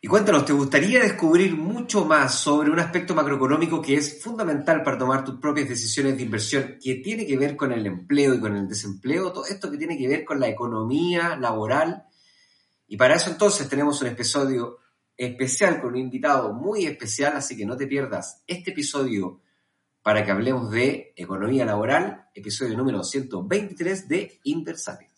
Y cuéntanos, ¿te gustaría descubrir mucho más sobre un aspecto macroeconómico que es fundamental para tomar tus propias decisiones de inversión, que tiene que ver con el empleo y con el desempleo, todo esto que tiene que ver con la economía laboral? Y para eso entonces tenemos un episodio especial con un invitado muy especial, así que no te pierdas este episodio para que hablemos de economía laboral, episodio número 123 de Inversapiens.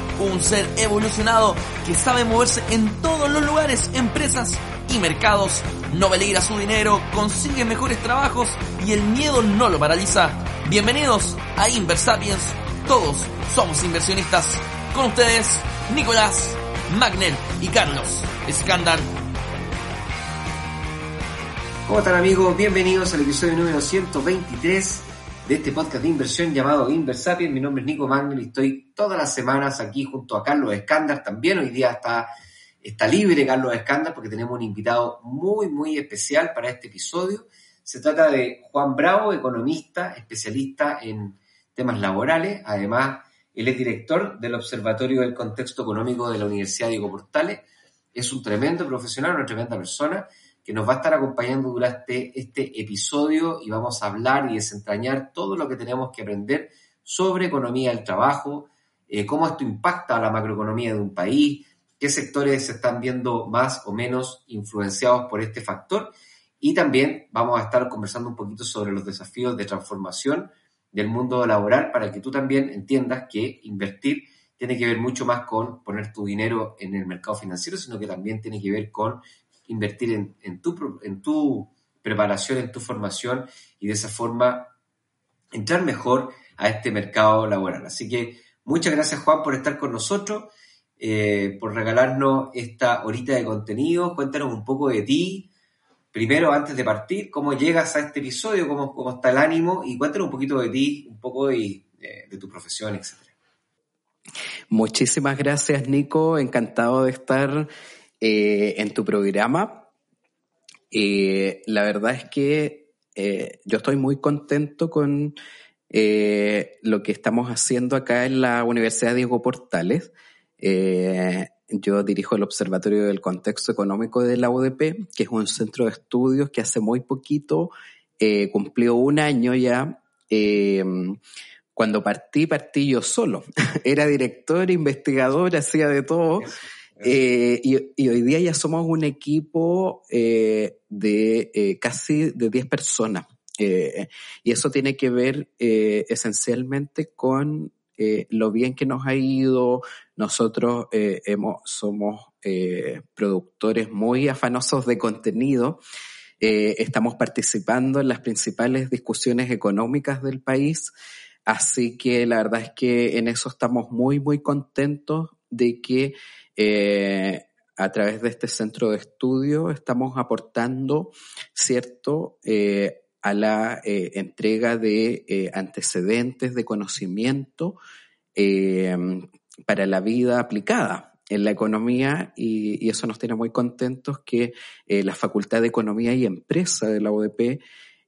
un ser evolucionado que sabe moverse en todos los lugares, empresas y mercados, no peligra su dinero, consigue mejores trabajos y el miedo no lo paraliza. Bienvenidos a Inversapiens, todos somos inversionistas. Con ustedes, Nicolás, Magnel y Carlos Escándar. ¿Cómo están amigos? Bienvenidos al episodio número 123 de este podcast de inversión llamado Inversapiens. Mi nombre es Nico Magnel y estoy todas las semanas aquí junto a Carlos Escándar. También hoy día está, está libre Carlos Escándar porque tenemos un invitado muy, muy especial para este episodio. Se trata de Juan Bravo, economista, especialista en temas laborales. Además, él es director del Observatorio del Contexto Económico de la Universidad Diego Portales. Es un tremendo profesional, una tremenda persona que nos va a estar acompañando durante este episodio y vamos a hablar y desentrañar todo lo que tenemos que aprender sobre economía del trabajo, eh, cómo esto impacta a la macroeconomía de un país, qué sectores se están viendo más o menos influenciados por este factor. Y también vamos a estar conversando un poquito sobre los desafíos de transformación del mundo laboral para que tú también entiendas que invertir tiene que ver mucho más con poner tu dinero en el mercado financiero, sino que también tiene que ver con invertir en, tu, en tu preparación, en tu formación y de esa forma entrar mejor a este mercado laboral. Así que muchas gracias Juan por estar con nosotros, eh, por regalarnos esta horita de contenido. Cuéntanos un poco de ti. Primero, antes de partir, cómo llegas a este episodio, cómo, cómo está el ánimo y cuéntanos un poquito de ti, un poco de, de tu profesión, etc. Muchísimas gracias, Nico. Encantado de estar eh, en tu programa. Eh, la verdad es que eh, yo estoy muy contento con lo que estamos haciendo acá en la Universidad Diego Portales. yo dirijo el Observatorio del Contexto Económico de la UDP, que es un centro de estudios que hace muy poquito cumplió un año ya. cuando partí, partí yo solo. Era director, investigador, hacía de todo. Eh, y, hoy día ya somos un equipo eh, de eh, casi de 10 personas. y eso tiene que ver esencialmente con lo bien que nos ha ido. Nosotros hemos, somos productores muy afanosos de contenido. estamos participando en las principales discusiones económicas del país. Así que la verdad es que en eso estamos muy, muy contentos de que eh, a través de este centro de estudio estamos aportando, ¿cierto?, eh, a la eh, entrega de antecedentes de conocimiento para la vida aplicada en la economía y, eso nos tiene muy contentos que la Facultad de Economía y Empresa de la UDP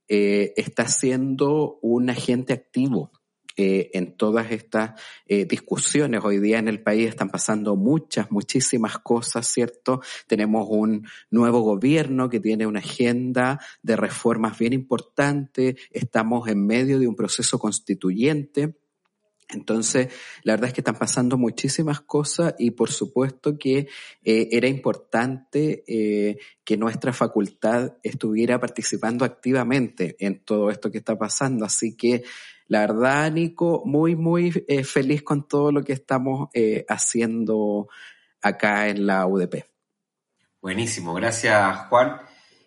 está siendo un agente activo eh, en todas estas eh, discusiones. Hoy día en el país están pasando muchas, muchísimas cosas, ¿cierto? Tenemos un nuevo gobierno que tiene una agenda de reformas bien importante, estamos en medio de un proceso constituyente. Entonces, la verdad es que están pasando muchísimas cosas y por supuesto que eh, era importante que nuestra facultad estuviera participando activamente en todo esto que está pasando. Así que la verdad, Nico, muy, muy eh, feliz con todo lo que estamos eh, haciendo acá en la UDP. Buenísimo, gracias Juan.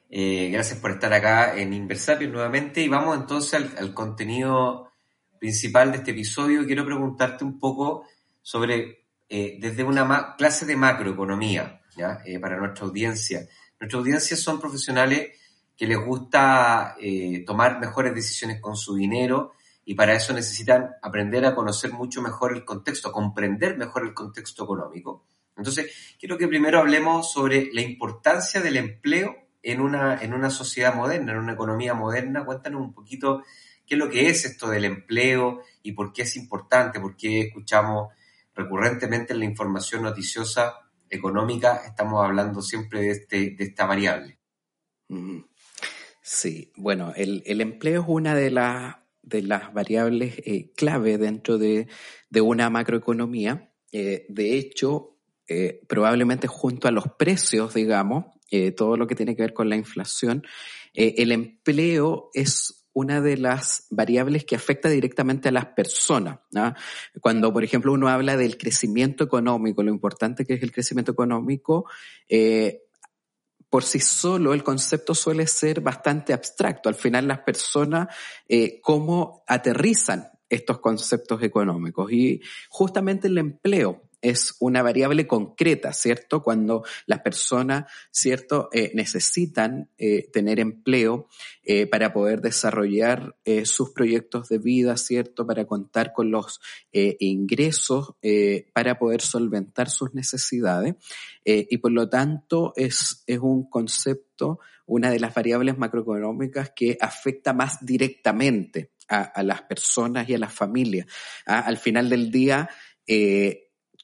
Eh, gracias por estar acá en Inversapio nuevamente y vamos entonces al, contenido principal de este episodio. Quiero preguntarte un poco sobre, desde una clase de macroeconomía, ¿ya? para nuestra audiencia. Nuestra audiencia son profesionales que les gusta eh, tomar mejores decisiones con su dinero y para eso necesitan aprender a conocer mucho mejor el contexto, comprender mejor el contexto económico. Entonces, quiero que primero hablemos sobre la importancia del empleo en una, en una sociedad moderna, en una economía moderna. Cuéntanos un poquito qué es lo que es esto del empleo y por qué es importante, por qué escuchamos recurrentemente en la información noticiosa económica, estamos hablando siempre de, este, de esta variable. Sí, bueno, el, el empleo es una de, las de las variables eh, clave dentro de, de, una macroeconomía. Eh, de hecho, eh, probablemente junto a los precios, digamos, todo lo que tiene que ver con la inflación, el empleo es una de las variables que afecta directamente a las personas. Cuando, por ejemplo, uno habla del crecimiento económico, lo importante que es el crecimiento económico, por sí solo el concepto suele ser bastante abstracto. Al final las personas, eh, cómo aterrizan estos conceptos económicos. Y justamente el empleo es una variable concreta, ¿cierto? Cuando las personas, ¿cierto?, eh, necesitan eh, tener empleo eh, para poder desarrollar sus proyectos de vida, ¿cierto?, para contar con los ingresos, para poder solventar sus necesidades. y por lo tanto es, es un concepto, una de las variables macroeconómicas que afecta más directamente a, las personas y a las familias. Ah, al final del día,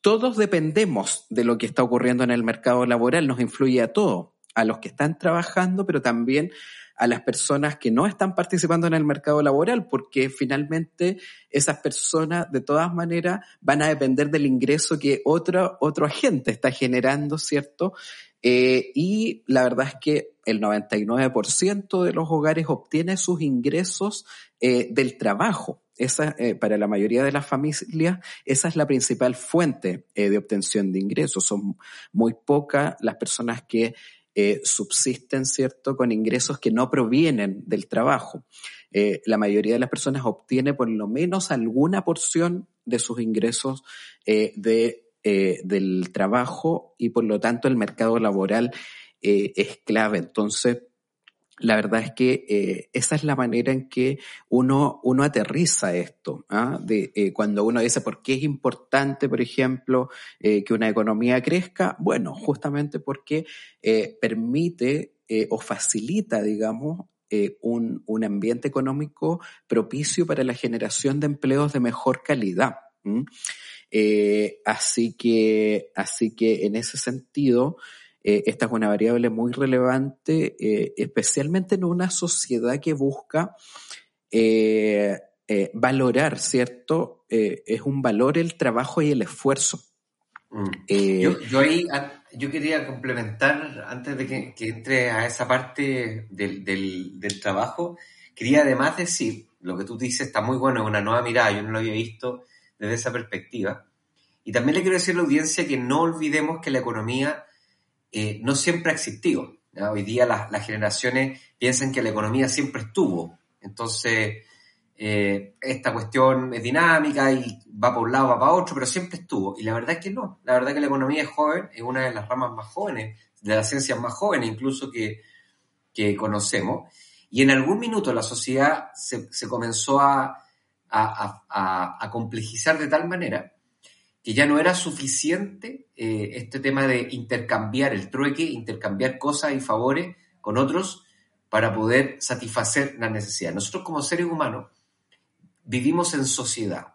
todos dependemos de lo que está ocurriendo en el mercado laboral, nos influye a todos, a los que están trabajando, pero también a las personas que no están participando en el mercado laboral, porque finalmente esas personas de todas maneras van a depender del ingreso que otro, otro agente está generando, ¿cierto? Eh, y la verdad es que el 99% de los hogares obtiene sus ingresos eh, del trabajo. Eh, para la mayoría de las familias, esa es la principal fuente eh, de obtención de ingresos. Son muy pocas las personas que eh, subsisten, ¿cierto?, con ingresos que no provienen del trabajo. la mayoría de las personas obtiene por lo menos alguna porción de sus ingresos de, del trabajo y por lo tanto el mercado laboral es clave. Entonces, la verdad es que eh, esa es la manera en que uno, uno aterriza esto. ¿ah? De, eh, cuando uno dice por qué es importante, por ejemplo, eh, que una economía crezca, bueno, justamente porque permite o facilita, digamos, un, un, ambiente económico propicio para la generación de empleos de mejor calidad. así que, así que en ese sentido, eh, esta es una variable muy relevante, eh, especialmente en una sociedad que busca eh, valorar, ¿cierto? Es un valor el trabajo y el esfuerzo. Mm. Yo, yo, ahí, yo quería complementar, antes de que, que entre a esa parte del, del, del, trabajo, quería además decir, lo que tú dices está muy bueno, es una nueva mirada, yo no lo había visto desde esa perspectiva. Y también le quiero decir a la audiencia que no olvidemos que la economía eh, no siempre ha existido. Hoy día las, generaciones piensan que la economía siempre estuvo. Entonces, eh, esta cuestión es dinámica y va por un lado, va para otro, pero siempre estuvo. Y la verdad es que no. La verdad es que la economía es joven, es una de las ramas más jóvenes, de las ciencias más jóvenes incluso que, conocemos. Y en algún minuto la sociedad se, comenzó a complejizar de tal manera que ya no era suficiente eh, este tema de intercambiar el trueque, intercambiar cosas y favores con otros para poder satisfacer las necesidades. Nosotros como seres humanos vivimos en sociedad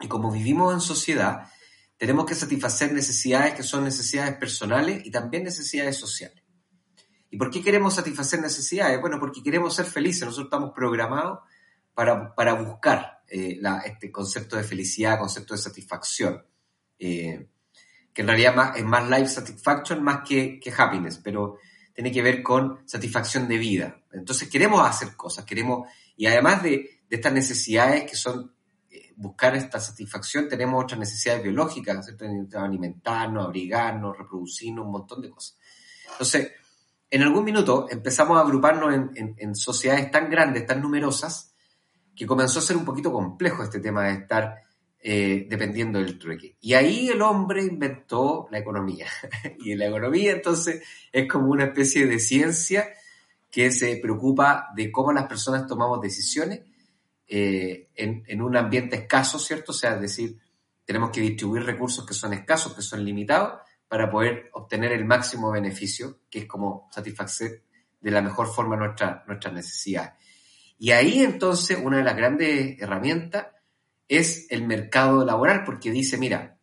y como vivimos en sociedad tenemos que satisfacer necesidades que son necesidades personales y también necesidades sociales. ¿Y por qué queremos satisfacer necesidades? Bueno, porque queremos ser felices, nosotros estamos programados para, para buscar eh, la, este concepto de felicidad, concepto de satisfacción, eh, que en realidad más, es más life satisfaction más que, que, happiness, pero tiene que ver con satisfacción de vida. Entonces queremos hacer cosas, queremos, y además de, de estas necesidades que son eh, buscar esta satisfacción, tenemos otras necesidades biológicas, ¿cierto? alimentarnos, abrigarnos, reproducirnos, un montón de cosas. Entonces, en algún minuto empezamos a agruparnos en, en, en sociedades tan grandes, tan numerosas, que comenzó a ser un poquito complejo este tema de estar eh, dependiendo del trueque. Y ahí el hombre inventó la economía. y la economía entonces es como una especie de ciencia que se preocupa de cómo las personas tomamos decisiones eh, en, un ambiente escaso, ¿cierto? O sea, es decir, tenemos que distribuir recursos que son escasos, que son limitados, para poder obtener el máximo beneficio, que es como satisfacer de la mejor forma nuestra, nuestras necesidades. Y ahí entonces una de las grandes herramientas es el mercado laboral, porque dice, mira,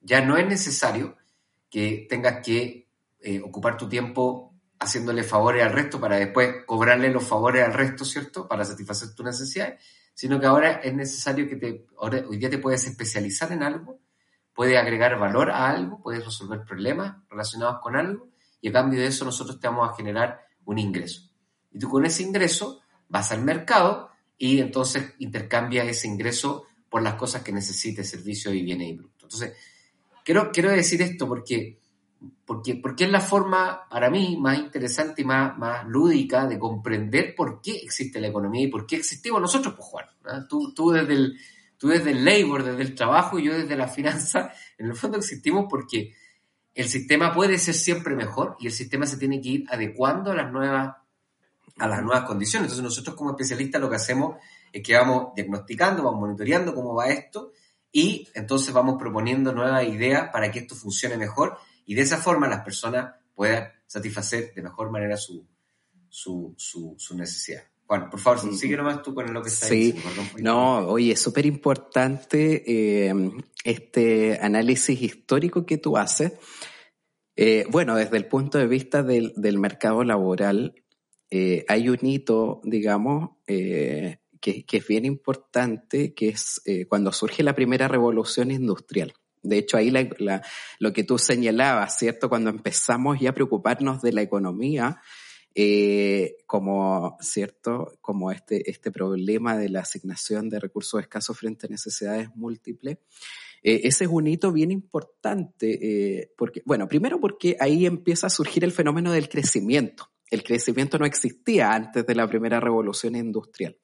ya no es necesario que tengas que eh, ocupar tu tiempo haciéndole favores al resto para después cobrarle los favores al resto, ¿cierto? Para satisfacer tus necesidades, sino que ahora es necesario que te, hoy día te puedes especializar en algo, puedes agregar valor a algo, puedes resolver problemas relacionados con algo, y a cambio de eso nosotros te vamos a generar un ingreso. Y tú con ese ingreso vas al mercado y entonces intercambia ese ingreso por las cosas que necesites, servicios y bienes y productos. Entonces, quiero, quiero decir esto porque, porque, porque es la forma para mí más interesante y más, más lúdica de comprender por qué existe la economía y por qué existimos nosotros, pues Juan. Tú, tú, desde el, tú desde el labor, desde el trabajo y yo desde la finanza, en el fondo existimos porque el sistema puede ser siempre mejor y el sistema se tiene que ir adecuando a las nuevas, a las nuevas condiciones. Entonces nosotros como especialistas lo que hacemos es que vamos diagnosticando, vamos monitoreando cómo va esto y entonces vamos proponiendo nuevas ideas para que esto funcione mejor y de esa forma las personas puedan satisfacer de mejor manera su, su, su, necesidad. Bueno, por favor, sigue nomás tú con lo que está sí. no, oye, es súper importante eh, este análisis histórico que tú haces. Eh, bueno, desde el punto de vista del, del mercado laboral, eh, hay un hito, digamos, eh, que, es bien importante, que es eh, cuando surge la primera revolución industrial. De hecho, ahí lo que tú señalabas, ¿cierto? Cuando empezamos ya a preocuparnos de la economía, como, ¿cierto? Como este, este problema de la asignación de recursos escasos frente a necesidades múltiples. Ese es un hito bien importante, porque, bueno, primero porque ahí empieza a surgir el fenómeno del crecimiento. El crecimiento no existía antes de la primera revolución industrial.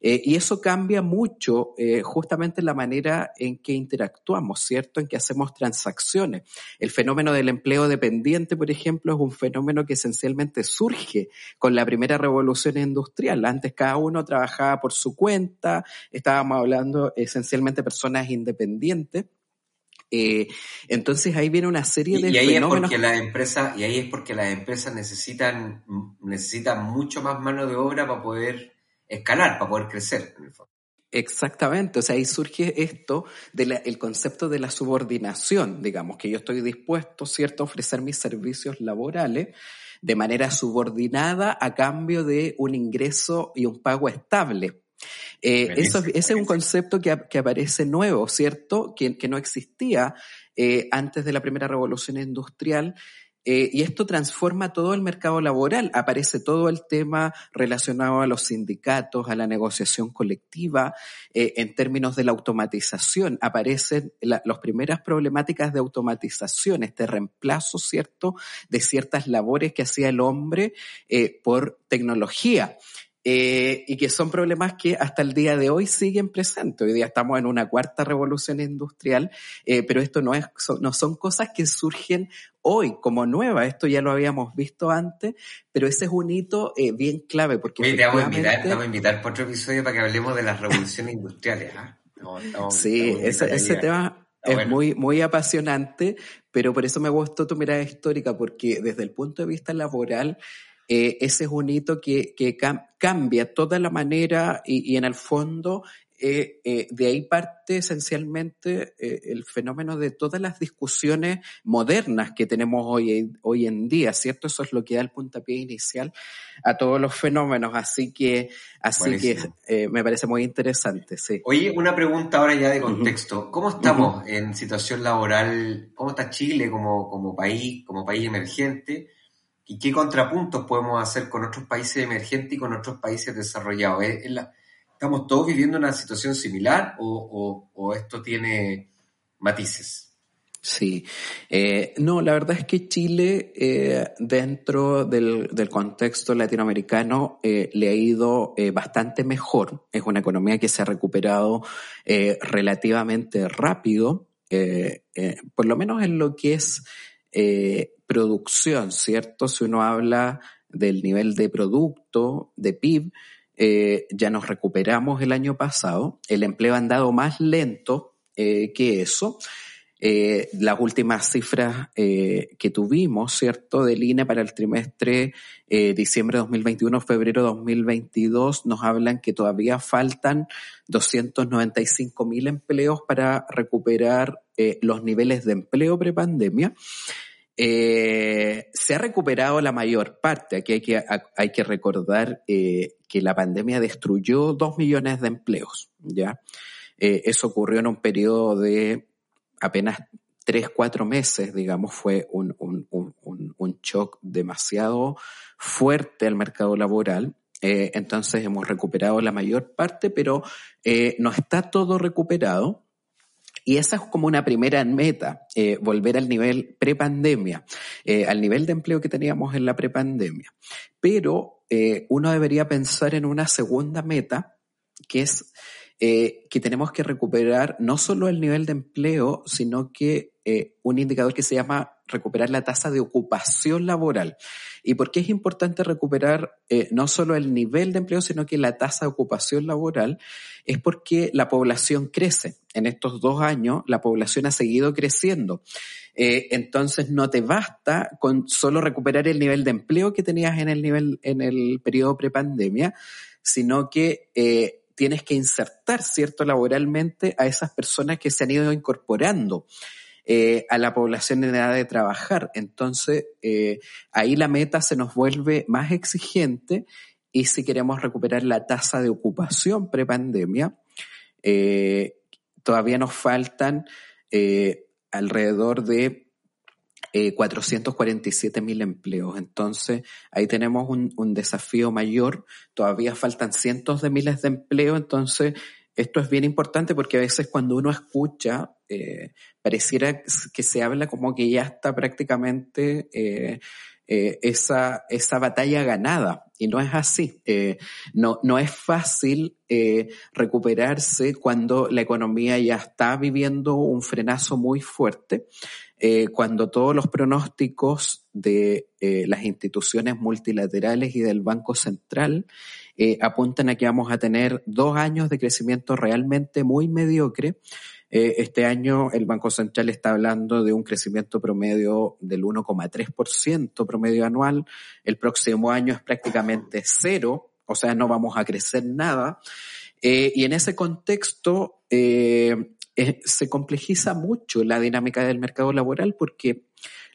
Eh, y eso cambia mucho eh, justamente la manera en que interactuamos, ¿cierto? En que hacemos transacciones. El fenómeno del empleo dependiente, por ejemplo, es un fenómeno que esencialmente surge con la primera revolución industrial. Antes cada uno trabajaba por su cuenta, estábamos hablando esencialmente de personas independientes. Eh, entonces ahí viene una serie de y ahí Es porque la empresa, y ahí es porque las empresas necesitan, necesitan mucho más mano de obra para poder escalar, para poder crecer. Exactamente, o sea, ahí surge esto del concepto de la subordinación, digamos, que yo estoy dispuesto, ¿cierto?, a ofrecer mis servicios laborales de manera subordinada a cambio de un ingreso y un pago estable. Eh, eso, ese es un concepto que, que aparece nuevo, ¿cierto?, que, que no existía eh, antes de la primera revolución industrial eh, y esto transforma todo el mercado laboral. Aparece todo el tema relacionado a los sindicatos, a la negociación colectiva, eh, en términos de la automatización. Aparecen las primeras problemáticas de automatización, este reemplazo, ¿cierto?, de ciertas labores que hacía el hombre eh, por tecnología. Eh, y que son problemas que hasta el día de hoy siguen presentes. Hoy día estamos en una cuarta revolución industrial, eh, pero esto no, es, no son cosas que surgen hoy como nuevas. Esto ya lo habíamos visto antes, pero ese es un hito eh, bien clave. Porque te vamos, a invitar, te vamos a invitar por otro episodio para que hablemos de las revoluciones industriales. ¿ah? sí, ese, ese tema es muy, muy apasionante, pero por eso me gustó tu mirada histórica, porque desde el punto de vista laboral, eh, ese es un hito que, que cambia toda la manera y, y en el fondo eh, eh, de ahí parte esencialmente eh, el fenómeno de todas las discusiones modernas que tenemos hoy, hoy en día, ¿cierto? Eso es lo que da el puntapié inicial a todos los fenómenos, así que, así que me parece muy interesante, sí. Oye, una pregunta ahora ya de contexto. ¿Cómo estamos en situación laboral? ¿Cómo está Chile como, como país, como país emergente? ¿Y qué contrapuntos podemos hacer con otros países emergentes y con otros países desarrollados? ¿Estamos todos viviendo una situación similar o, esto tiene matices? Sí, eh, no, la verdad es que Chile, eh, dentro del, contexto latinoamericano, eh, le ha ido bastante mejor. Es una economía que se ha recuperado relativamente rápido, por lo menos en lo que es producción, ¿cierto? Si uno habla del nivel de producto, de PIB, eh, ya nos recuperamos el año pasado. El empleo ha andado más lento eh, que eso. Eh, las últimas cifras eh, que tuvimos, ¿cierto?, del INE para el trimestre eh, diciembre 2021, febrero 2022, nos hablan que todavía faltan 295 mil empleos para recuperar eh, los niveles de empleo prepandemia. Eh, se ha recuperado la mayor parte. Aquí hay que, hay que recordar eh, que la pandemia destruyó dos millones de empleos, ¿ya? Eh, eso ocurrió en un periodo de apenas tres, cuatro meses, digamos, fue un, un, un, un shock demasiado fuerte al mercado laboral. Entonces hemos recuperado la mayor parte, pero no está todo recuperado. Y esa es como una primera meta, eh, volver al nivel prepandemia, eh, al nivel de empleo que teníamos en la prepandemia. Pero eh, uno debería pensar en una segunda meta, que es eh, que tenemos que recuperar no solo el nivel de empleo, sino que un indicador que se llama recuperar la tasa de ocupación laboral. ¿Y por qué es importante recuperar eh, no solo el nivel de empleo, sino que la tasa de ocupación laboral? Es porque la población crece. En estos dos años la población ha seguido creciendo. Eh, entonces no te basta con solo recuperar el nivel de empleo que tenías en el nivel, en el periodo prepandemia, sino que eh, tienes que insertar, ¿cierto?, laboralmente a esas personas que se han ido incorporando eh, a la población en edad de trabajar. Entonces, eh, ahí la meta se nos vuelve más exigente y si queremos recuperar la tasa de ocupación prepandemia, eh, todavía nos faltan eh, alrededor de eh, 447 mil empleos. Entonces, ahí tenemos un, un, desafío mayor. Todavía faltan cientos de miles de empleos. Entonces, esto es bien importante porque a veces cuando uno escucha, eh, pareciera que se habla como que ya está prácticamente eh, eh, esa, esa batalla ganada. Y no es así. Eh, no, no es fácil eh, recuperarse cuando la economía ya está viviendo un frenazo muy fuerte, cuando todos los pronósticos de las instituciones multilaterales y del Banco Central eh, apuntan a que vamos a tener dos años de crecimiento realmente muy mediocre. Eh, este año el Banco Central está hablando de un crecimiento promedio del 1,3% promedio anual. El próximo año es prácticamente cero, o sea, no vamos a crecer nada. Eh, y en ese contexto se complejiza mucho la dinámica del mercado laboral porque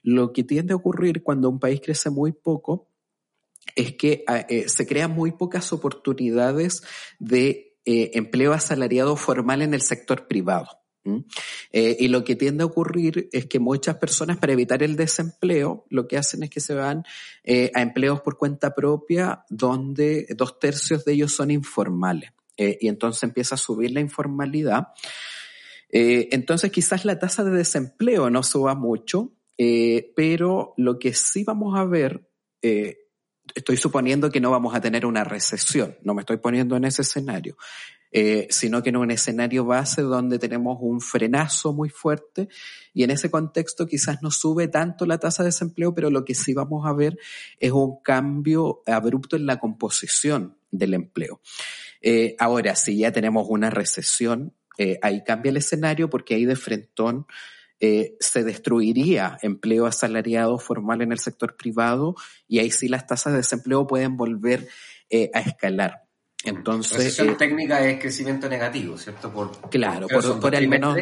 lo que tiende a ocurrir cuando un país crece muy poco es que eh, se crean muy pocas oportunidades de eh, empleo asalariado formal en el sector privado. Eh, y lo que tiende a ocurrir es que muchas personas para evitar el desempleo lo que hacen es que se van a empleos por cuenta propia donde dos tercios de ellos son informales. Y entonces empieza a subir la informalidad. Entonces quizás la tasa de desempleo no suba mucho, pero lo que sí vamos a ver estoy suponiendo que no vamos a tener una recesión, no me estoy poniendo en ese escenario, eh, sino que en un escenario base donde tenemos un frenazo muy fuerte y en ese contexto quizás no sube tanto la tasa de desempleo, pero lo que sí vamos a ver es un cambio abrupto en la composición del empleo. Eh, ahora, si ya tenemos una recesión, eh, ahí cambia el escenario porque ahí de frentón eh, se destruiría empleo asalariado formal en el sector privado y ahí sí las tasas de desempleo pueden volver eh, a escalar. Entonces, Recesión eh, técnica es crecimiento negativo, ¿cierto? Por, claro, por, por al menos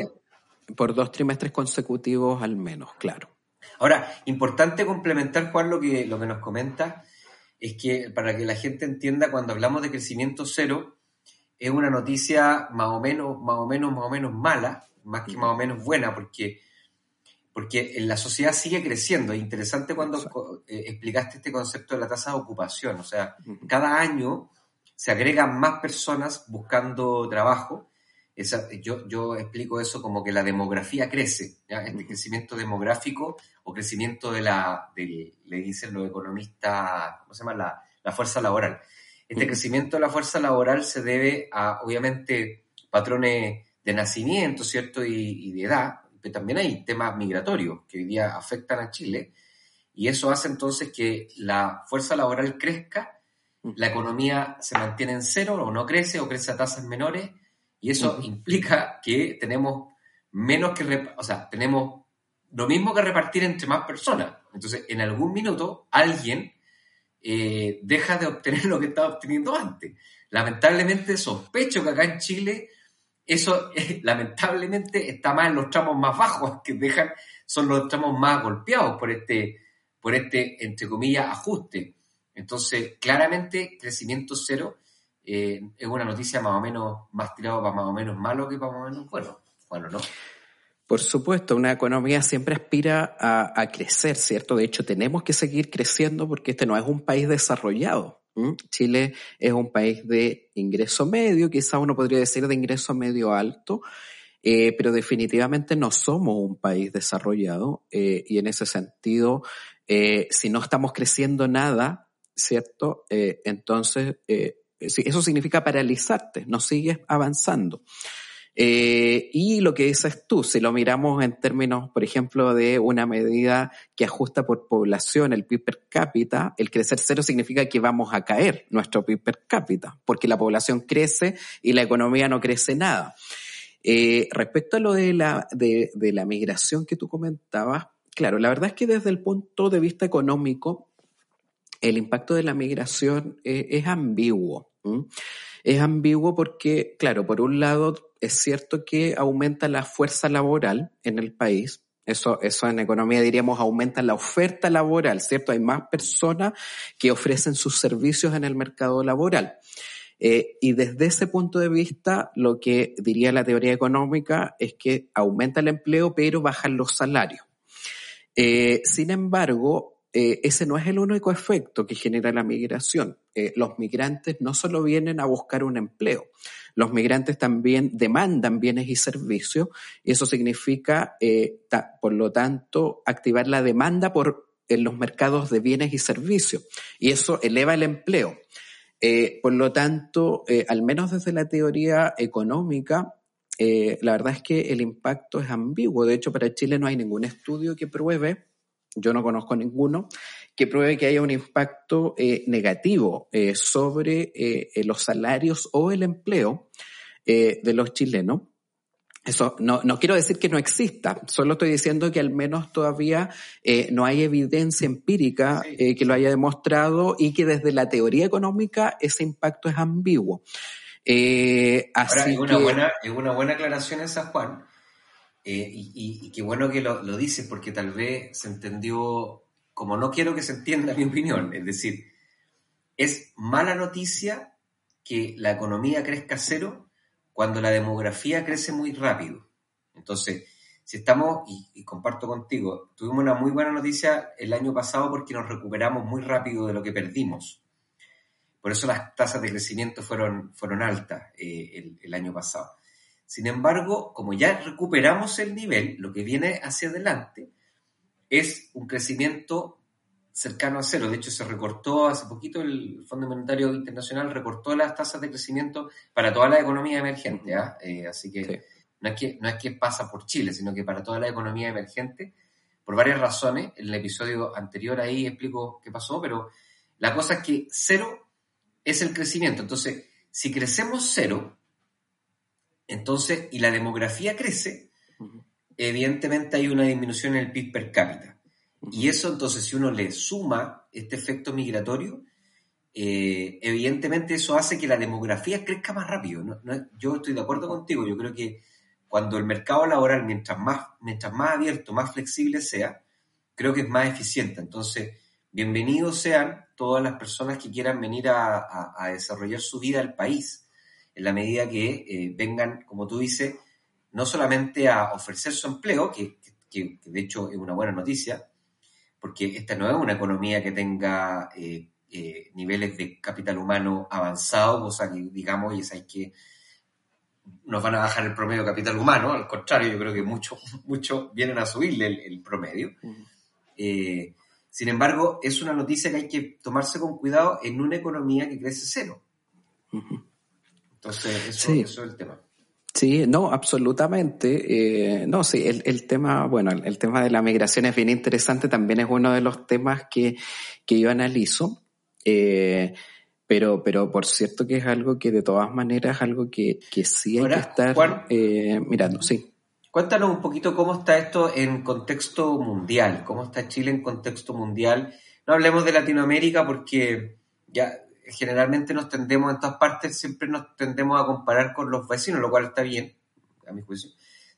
por dos trimestres consecutivos al menos, claro. Ahora, importante complementar, Juan, lo que, lo que nos comenta, es que para que la gente entienda, cuando hablamos de crecimiento cero, es una noticia más o menos, más o menos, más o menos mala, más que más o menos buena, porque porque la sociedad sigue creciendo. Es interesante cuando eh, explicaste este concepto de la tasa de ocupación. O sea, cada año se agregan más personas buscando trabajo. Esa, yo, yo explico eso como que la demografía crece. ¿ya? Este crecimiento demográfico o crecimiento de la, de, le dicen los economistas, ¿cómo se llama? La, la fuerza laboral. Este crecimiento de la fuerza laboral se debe a, obviamente, patrones de nacimiento, ¿cierto? Y, y de edad, también hay temas migratorios que hoy día afectan a Chile y eso hace entonces que la fuerza laboral crezca, la economía se mantiene en cero o no crece o crece a tasas menores y eso implica que tenemos menos que, o sea, tenemos lo mismo que repartir entre más personas. Entonces, en algún minuto, alguien eh, deja de obtener lo que estaba obteniendo antes. Lamentablemente, sospecho que acá en Chile eso lamentablemente está más en los tramos más bajos, que dejan, son los tramos más golpeados por este, por este, entre comillas, ajuste. Entonces, claramente, crecimiento cero eh, es una noticia más o menos más tirado para más o menos malo que para más o menos bueno. Bueno, ¿no? Por supuesto, una economía siempre aspira a, crecer, ¿cierto? De hecho, tenemos que seguir creciendo porque este no es un país desarrollado. Chile es un país de ingreso medio, quizá uno podría decir de ingreso medio alto, eh, pero definitivamente no somos un país desarrollado eh, y en ese sentido, eh, si no estamos creciendo nada, ¿cierto? entonces, eso significa paralizarte, no sigues avanzando. Eh, y lo que dices tú, si lo miramos en términos, por ejemplo, de una medida que ajusta por población el PIB per cápita, el crecer cero significa que vamos a caer nuestro PIB per cápita, porque la población crece y la economía no crece nada. Eh, respecto a lo de la, de, la migración que tú comentabas, claro, la verdad es que desde el punto de vista económico, el impacto de la migración eh, es ambiguo. Es ambiguo porque, claro, por un lado es cierto que aumenta la fuerza laboral en el país. Eso, eso en economía diríamos aumenta la oferta laboral, ¿cierto? Hay más personas que ofrecen sus servicios en el mercado laboral. Eh, y desde ese punto de vista, lo que diría la teoría económica es que aumenta el empleo, pero bajan los salarios. Eh, sin embargo, eh, ese no es el único efecto que genera la migración. los migrantes no solo vienen a buscar un empleo, los migrantes también demandan bienes y servicios y eso significa, eh, por lo tanto, activar la demanda por en los mercados de bienes y servicios y eso eleva el empleo. Eh, por lo tanto, eh, al menos desde la teoría económica, la verdad es que el impacto es ambiguo. De hecho, para Chile no hay ningún estudio que pruebe yo no conozco ninguno, que pruebe que haya un impacto eh, negativo eh, sobre eh, los salarios o el empleo de los chilenos. Eso no, no quiero decir que no exista, solo estoy diciendo que al menos todavía no hay evidencia empírica que lo haya demostrado y que desde la teoría económica ese impacto es ambiguo. así es, una buena, es una buena aclaración esa, Juan, y, qué bueno que lo, lo dices porque tal vez se entendió como no quiero que se entienda mi opinión, es decir, es mala noticia que la economía crezca cero cuando la demografía crece muy rápido. Entonces, si estamos, y, comparto contigo, tuvimos una muy buena noticia el año pasado porque nos recuperamos muy rápido de lo que perdimos. Por eso las tasas de crecimiento fueron, fueron altas eh, el, el año pasado. Sin embargo, como ya recuperamos el nivel, lo que viene hacia adelante es un crecimiento cercano a cero. De hecho, se recortó hace poquito el Fondo Monetario Internacional, recortó las tasas de crecimiento para toda la economía emergente. ¿ah? Eh, así que, no es que no es que pasa por Chile, sino que para toda la economía emergente, por varias razones. En el episodio anterior ahí explico qué pasó, pero la cosa es que cero es el crecimiento. Entonces, si crecemos cero, entonces, y la demografía crece, evidentemente hay una disminución en el PIB per cápita. Y eso entonces, si uno le suma este efecto migratorio, eh, evidentemente eso hace que la demografía crezca más rápido. yo estoy de acuerdo contigo, yo creo que cuando el mercado laboral, mientras más, mientras más abierto, más flexible sea, creo que es más eficiente. Entonces, bienvenidos sean todas las personas que quieran venir a, desarrollar su vida al país, en la medida que eh, vengan, como tú dices, no solamente a ofrecer su empleo, que, de hecho es una buena noticia, porque esta no es una economía que tenga eh, eh, niveles de capital humano avanzado, o sea que digamos, y es que nos van a bajar el promedio de capital humano, al contrario, yo creo que muchos mucho vienen a subirle el, promedio. Eh, sin embargo, es una noticia que hay que tomarse con cuidado en una economía que crece cero. Entonces, eso es el tema. Sí, no, absolutamente. Eh, no, sí, el, el, tema, bueno, el, tema de la migración es bien interesante, también es uno de los temas que, que yo analizo. Eh, pero, pero por cierto que es algo que de todas maneras es algo que, que sí hay que estar eh, mirando, sí. Cuéntanos un poquito cómo está esto en contexto mundial, cómo está Chile en contexto mundial. No hablemos de Latinoamérica porque ya generalmente nos tendemos en todas partes, siempre nos tendemos a comparar con los vecinos, lo cual está bien, a mi juicio.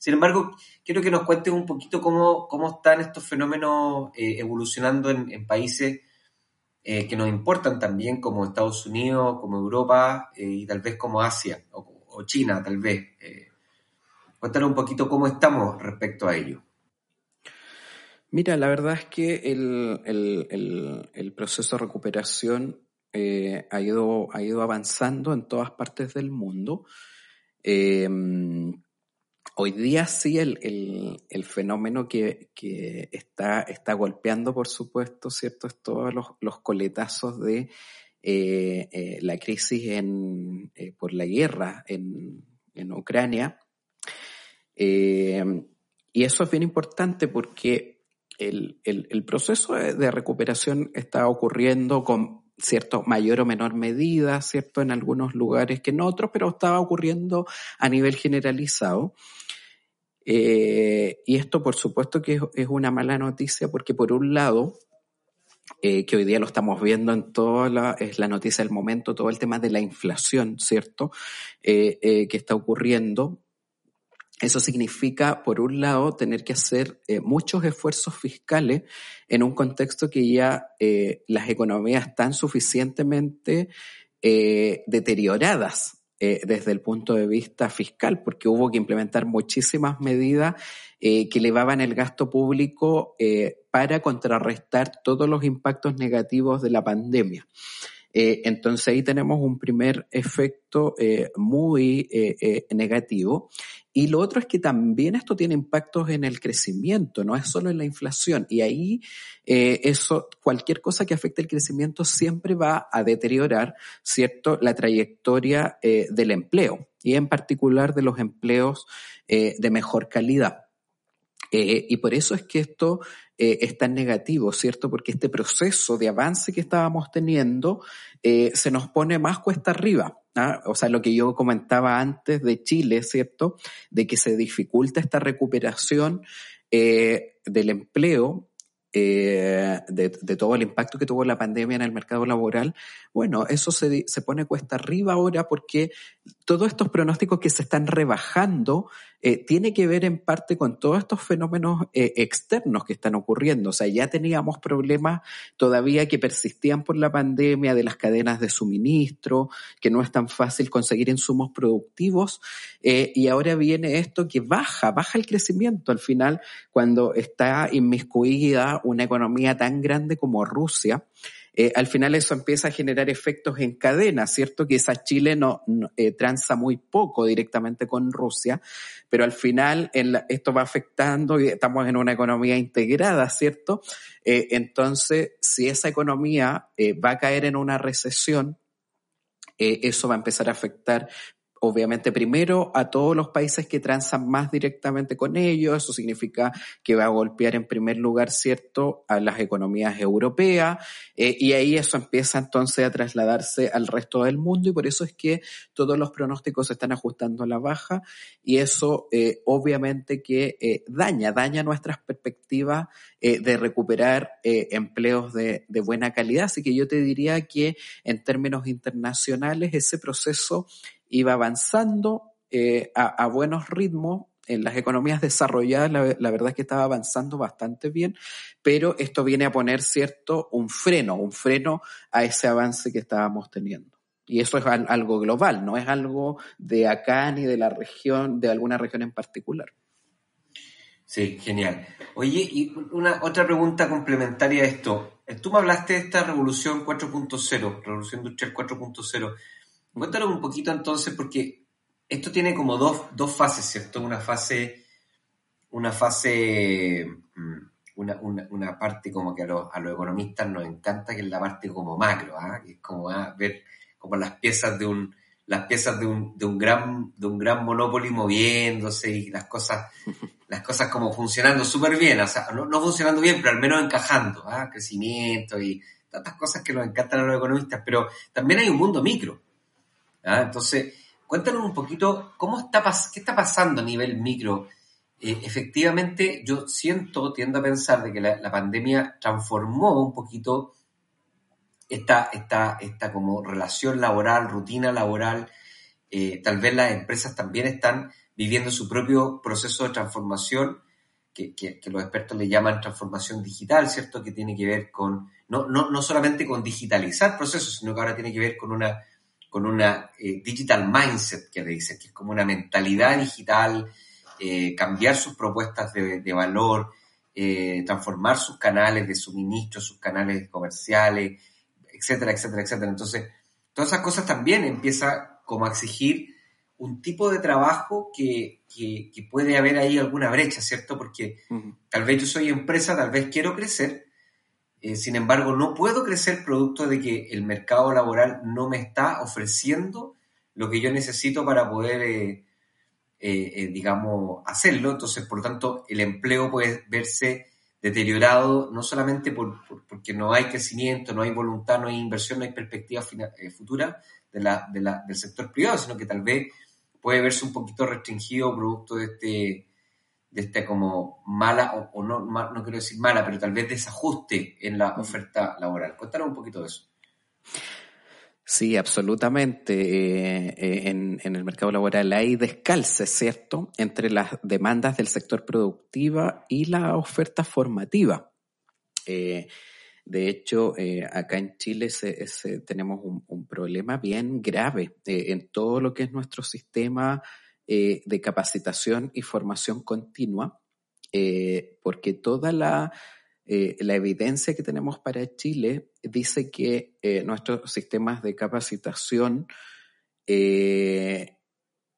Sin embargo, quiero que nos cuentes un poquito cómo, cómo están estos fenómenos eh, evolucionando en, países eh, que nos importan también, como Estados Unidos, como Europa eh, y tal vez como Asia o, China, tal vez. cuéntanos un poquito cómo estamos respecto a ello. Mira, la verdad es que el, el proceso de recuperación eh, ha, ido, ha ido avanzando en todas partes del mundo. Eh, hoy día sí el, el, fenómeno que, que, está, está golpeando, por supuesto, ¿cierto? Es todos los, los coletazos de eh, la crisis en, por la guerra en, en Ucrania. y eso es bien importante porque el, el, el, proceso de recuperación está ocurriendo con cierto mayor o menor medida, cierto en algunos lugares que en otros, pero estaba ocurriendo a nivel generalizado. Eh, y esto, por supuesto, que es, una mala noticia porque, por un lado, eh, que hoy día lo estamos viendo en toda la, es la noticia del momento, todo el tema de la inflación, ¿cierto? Eh, que está ocurriendo. Eso significa, por un lado, tener que hacer eh, muchos esfuerzos fiscales en un contexto que ya eh, las economías están suficientemente eh, deterioradas desde el punto de vista fiscal, porque hubo que implementar muchísimas medidas que elevaban el gasto público para contrarrestar todos los impactos negativos de la pandemia. entonces ahí tenemos un primer efecto muy negativo y lo otro es que también esto tiene impactos en el crecimiento, no es solo en la inflación. Y ahí eh, eso, cualquier cosa que afecte el crecimiento siempre va a deteriorar, ¿cierto?, la trayectoria eh, del empleo y en particular de los empleos eh, de mejor calidad. y por eso es que esto es tan negativo, ¿cierto? Porque este proceso de avance que estábamos teniendo se nos pone más cuesta arriba. ¿Ah? o sea, lo que yo comentaba antes de Chile, ¿cierto? De que se dificulta esta recuperación eh, del empleo eh, de, todo el impacto que tuvo la pandemia en el mercado laboral, bueno, eso se, se pone cuesta arriba ahora porque todos estos pronósticos que se están rebajando eh, tiene que ver en parte con todos estos fenómenos eh, externos que están ocurriendo. O sea, ya teníamos problemas todavía que persistían por la pandemia de las cadenas de suministro, que no es tan fácil conseguir insumos productivos, y ahora viene esto que baja, baja el crecimiento al final cuando está inmiscuida una economía tan grande como Rusia, eh, al final eso empieza a generar efectos en cadena, ¿cierto? Quizás Chile no, eh, transa muy poco directamente con Rusia, pero al final esto va afectando y estamos en una economía integrada, ¿cierto? Eh, entonces, si esa economía va a caer en una recesión, eso va a empezar a afectar obviamente primero a todos los países que transan más directamente con ellos, eso significa que va a golpear en primer lugar, ¿cierto?, a las economías europeas, eh, y ahí eso empieza entonces a trasladarse al resto del mundo, y por eso es que todos los pronósticos se están ajustando a la baja, y eso eh, obviamente que eh, daña, daña nuestras perspectivas de recuperar empleos de, de buena calidad, así que yo te diría que en términos internacionales ese proceso iba avanzando eh, a, buenos ritmos. En las economías desarrolladas, la, verdad es que estaba avanzando bastante bien, pero esto viene a poner cierto un freno, un freno a ese avance que estábamos teniendo. Y eso es algo global, no es algo de acá ni de la región, de alguna región en particular. Sí, genial. Oye, y una otra pregunta complementaria a esto. Tú me hablaste de esta revolución 4.0, revolución industrial 4.0. Cuéntanos un poquito entonces, porque esto tiene como dos, dos fases, ¿cierto? Una fase, una fase, mm, una, una, una parte como que a los, a los, economistas nos encanta, que es la parte como macro, ¿ah? que es como ah, ver como las piezas de un las piezas de un, de un gran de un gran Monopoly moviéndose y las cosas las cosas como funcionando súper bien, o sea, no, funcionando bien, pero al menos encajando, ¿ah? crecimiento y tantas cosas que nos encantan a los economistas, pero también hay un mundo micro. ¿Ah? Entonces, cuéntanos un poquito cómo está qué está pasando a nivel micro. Eh, efectivamente, yo siento, tiendo a pensar de que la, pandemia transformó un poquito esta, esta, esta como relación laboral, rutina laboral. Eh, tal vez las empresas también están viviendo su propio proceso de transformación, que, que, los expertos le llaman transformación digital, ¿cierto? Que tiene que ver con, no, no, no solamente con digitalizar procesos, sino que ahora tiene que ver con una, con una eh, digital mindset, que le dicen, que es como una mentalidad digital, eh, cambiar sus propuestas de, de valor, transformar sus canales de suministro, sus canales comerciales, etcétera, etcétera, etcétera. Entonces, todas esas cosas también empieza como a exigir un tipo de trabajo que, puede haber ahí alguna brecha, ¿cierto? Porque tal vez yo soy empresa, tal vez quiero crecer, eh, sin embargo no puedo crecer producto de que el mercado laboral no me está ofreciendo lo que yo necesito para poder, eh, eh, digamos, hacerlo. Entonces, por lo tanto, el empleo puede verse deteriorado no solamente por, porque no hay crecimiento, no hay voluntad, no hay inversión, no hay perspectiva eh, futura de del sector privado, sino que tal vez puede verse un poquito restringido producto de este, de este como mala, o, no, no quiero decir mala, pero tal vez desajuste en la oferta laboral. Cuéntanos un poquito de eso. Sí, absolutamente. Eh, eh, en, el mercado laboral hay descalce, ¿cierto?, entre las demandas del sector productiva y la oferta formativa. Eh, de hecho, acá en Chile tenemos un, problema bien grave en todo lo que es nuestro sistema de capacitación y formación continua, porque toda la eh, la evidencia que tenemos para Chile dice que eh, nuestros sistemas de capacitación eh,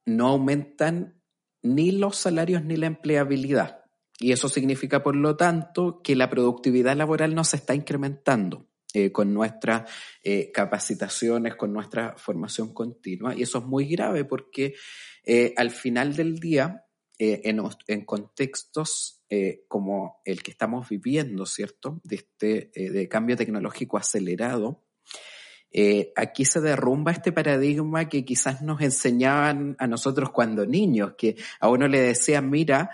no aumentan ni los salarios ni la empleabilidad. Y eso significa, por lo tanto, que la productividad laboral no se está incrementando con nuestras capacitaciones, con nuestra formación continua. Y eso es muy grave porque al final del día, en, en contextos eh, como el que estamos viviendo, ¿cierto? De este eh, de cambio tecnológico acelerado, eh, aquí se derrumba este paradigma que quizás nos enseñaban a nosotros cuando niños, que a uno le decían, mira,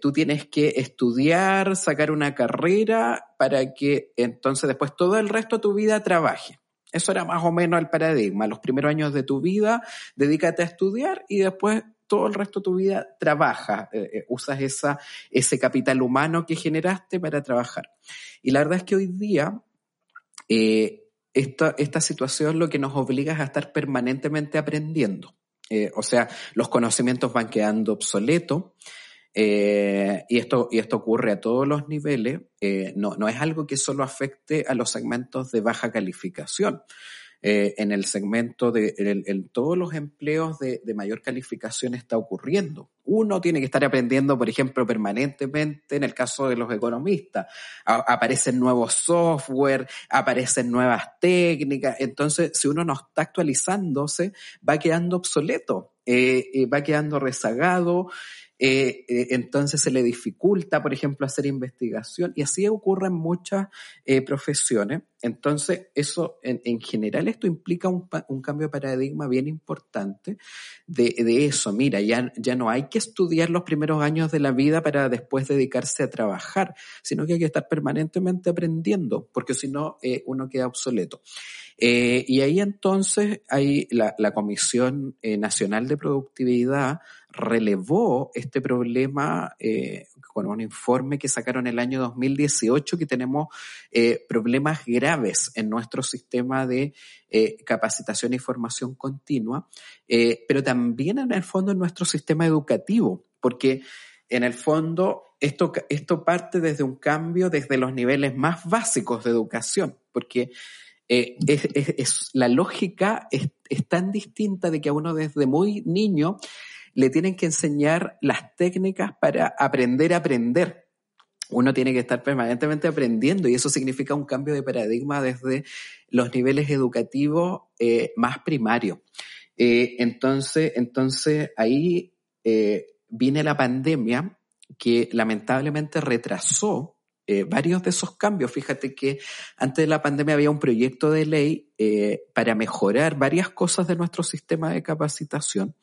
tú tienes que estudiar, sacar una carrera para que entonces después todo el resto de tu vida trabaje. Eso era más o menos el paradigma. Los primeros años de tu vida, dedícate a estudiar y después todo el resto de tu vida trabaja, eh, eh, usas ese capital humano que generaste para trabajar. Y la verdad es que hoy día eh, esta, esta situación lo que nos obliga es a estar permanentemente aprendiendo. o sea, los conocimientos van quedando obsoletos. Y, esto, y esto ocurre a todos los niveles, no, no es algo que solo afecte a los segmentos de baja calificación. Eh, en el segmento de en, todos los empleos de, mayor calificación está ocurriendo. Uno tiene que estar aprendiendo, por ejemplo, permanentemente en el caso de los economistas. aparecen nuevos software, aparecen nuevas técnicas. Entonces, si uno no está actualizándose, va quedando obsoleto, eh, eh, va quedando rezagado. Eh, eh, entonces se le dificulta, por ejemplo, hacer investigación y así ocurre en muchas eh, profesiones. Entonces, eso, en, general, esto implica un, cambio de paradigma bien importante de, eso. Mira, ya, ya no hay que estudiar los primeros años de la vida para después dedicarse a trabajar, sino que hay que estar permanentemente aprendiendo, porque si no, uno queda obsoleto. y ahí entonces hay la, la Comisión Nacional de Productividad relevó este problema eh, con un informe que sacaron el año 2018 que tenemos eh, problemas graves en nuestro sistema de eh, capacitación y formación continua, pero también en el fondo en nuestro sistema educativo, porque en el fondo esto, esto parte desde un cambio desde los niveles más básicos de educación, porque es, la lógica es, es, tan distinta de que a uno desde muy niño le tienen que enseñar las técnicas para aprender a aprender. Uno tiene que estar permanentemente aprendiendo y eso significa un cambio de paradigma desde los niveles educativos eh, más primarios. Eh, entonces, entonces ahí eh, viene la pandemia que lamentablemente retrasó eh, varios de esos cambios. Fíjate que antes de la pandemia había un proyecto de ley para mejorar varias cosas de nuestro sistema de capacitación.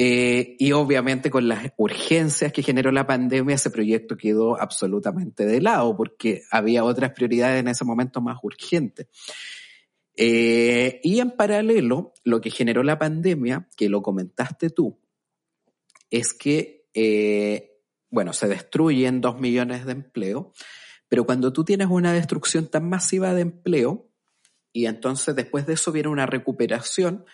Eh, y obviamente con las urgencias que generó la pandemia, ese proyecto quedó absolutamente de lado porque había otras prioridades en ese momento más urgentes. y en paralelo, lo que generó la pandemia, que lo comentaste tú, es que bueno, se destruyen dos millones de empleos, pero cuando tú tienes una destrucción tan masiva de empleo, y entonces después de eso viene una recuperación,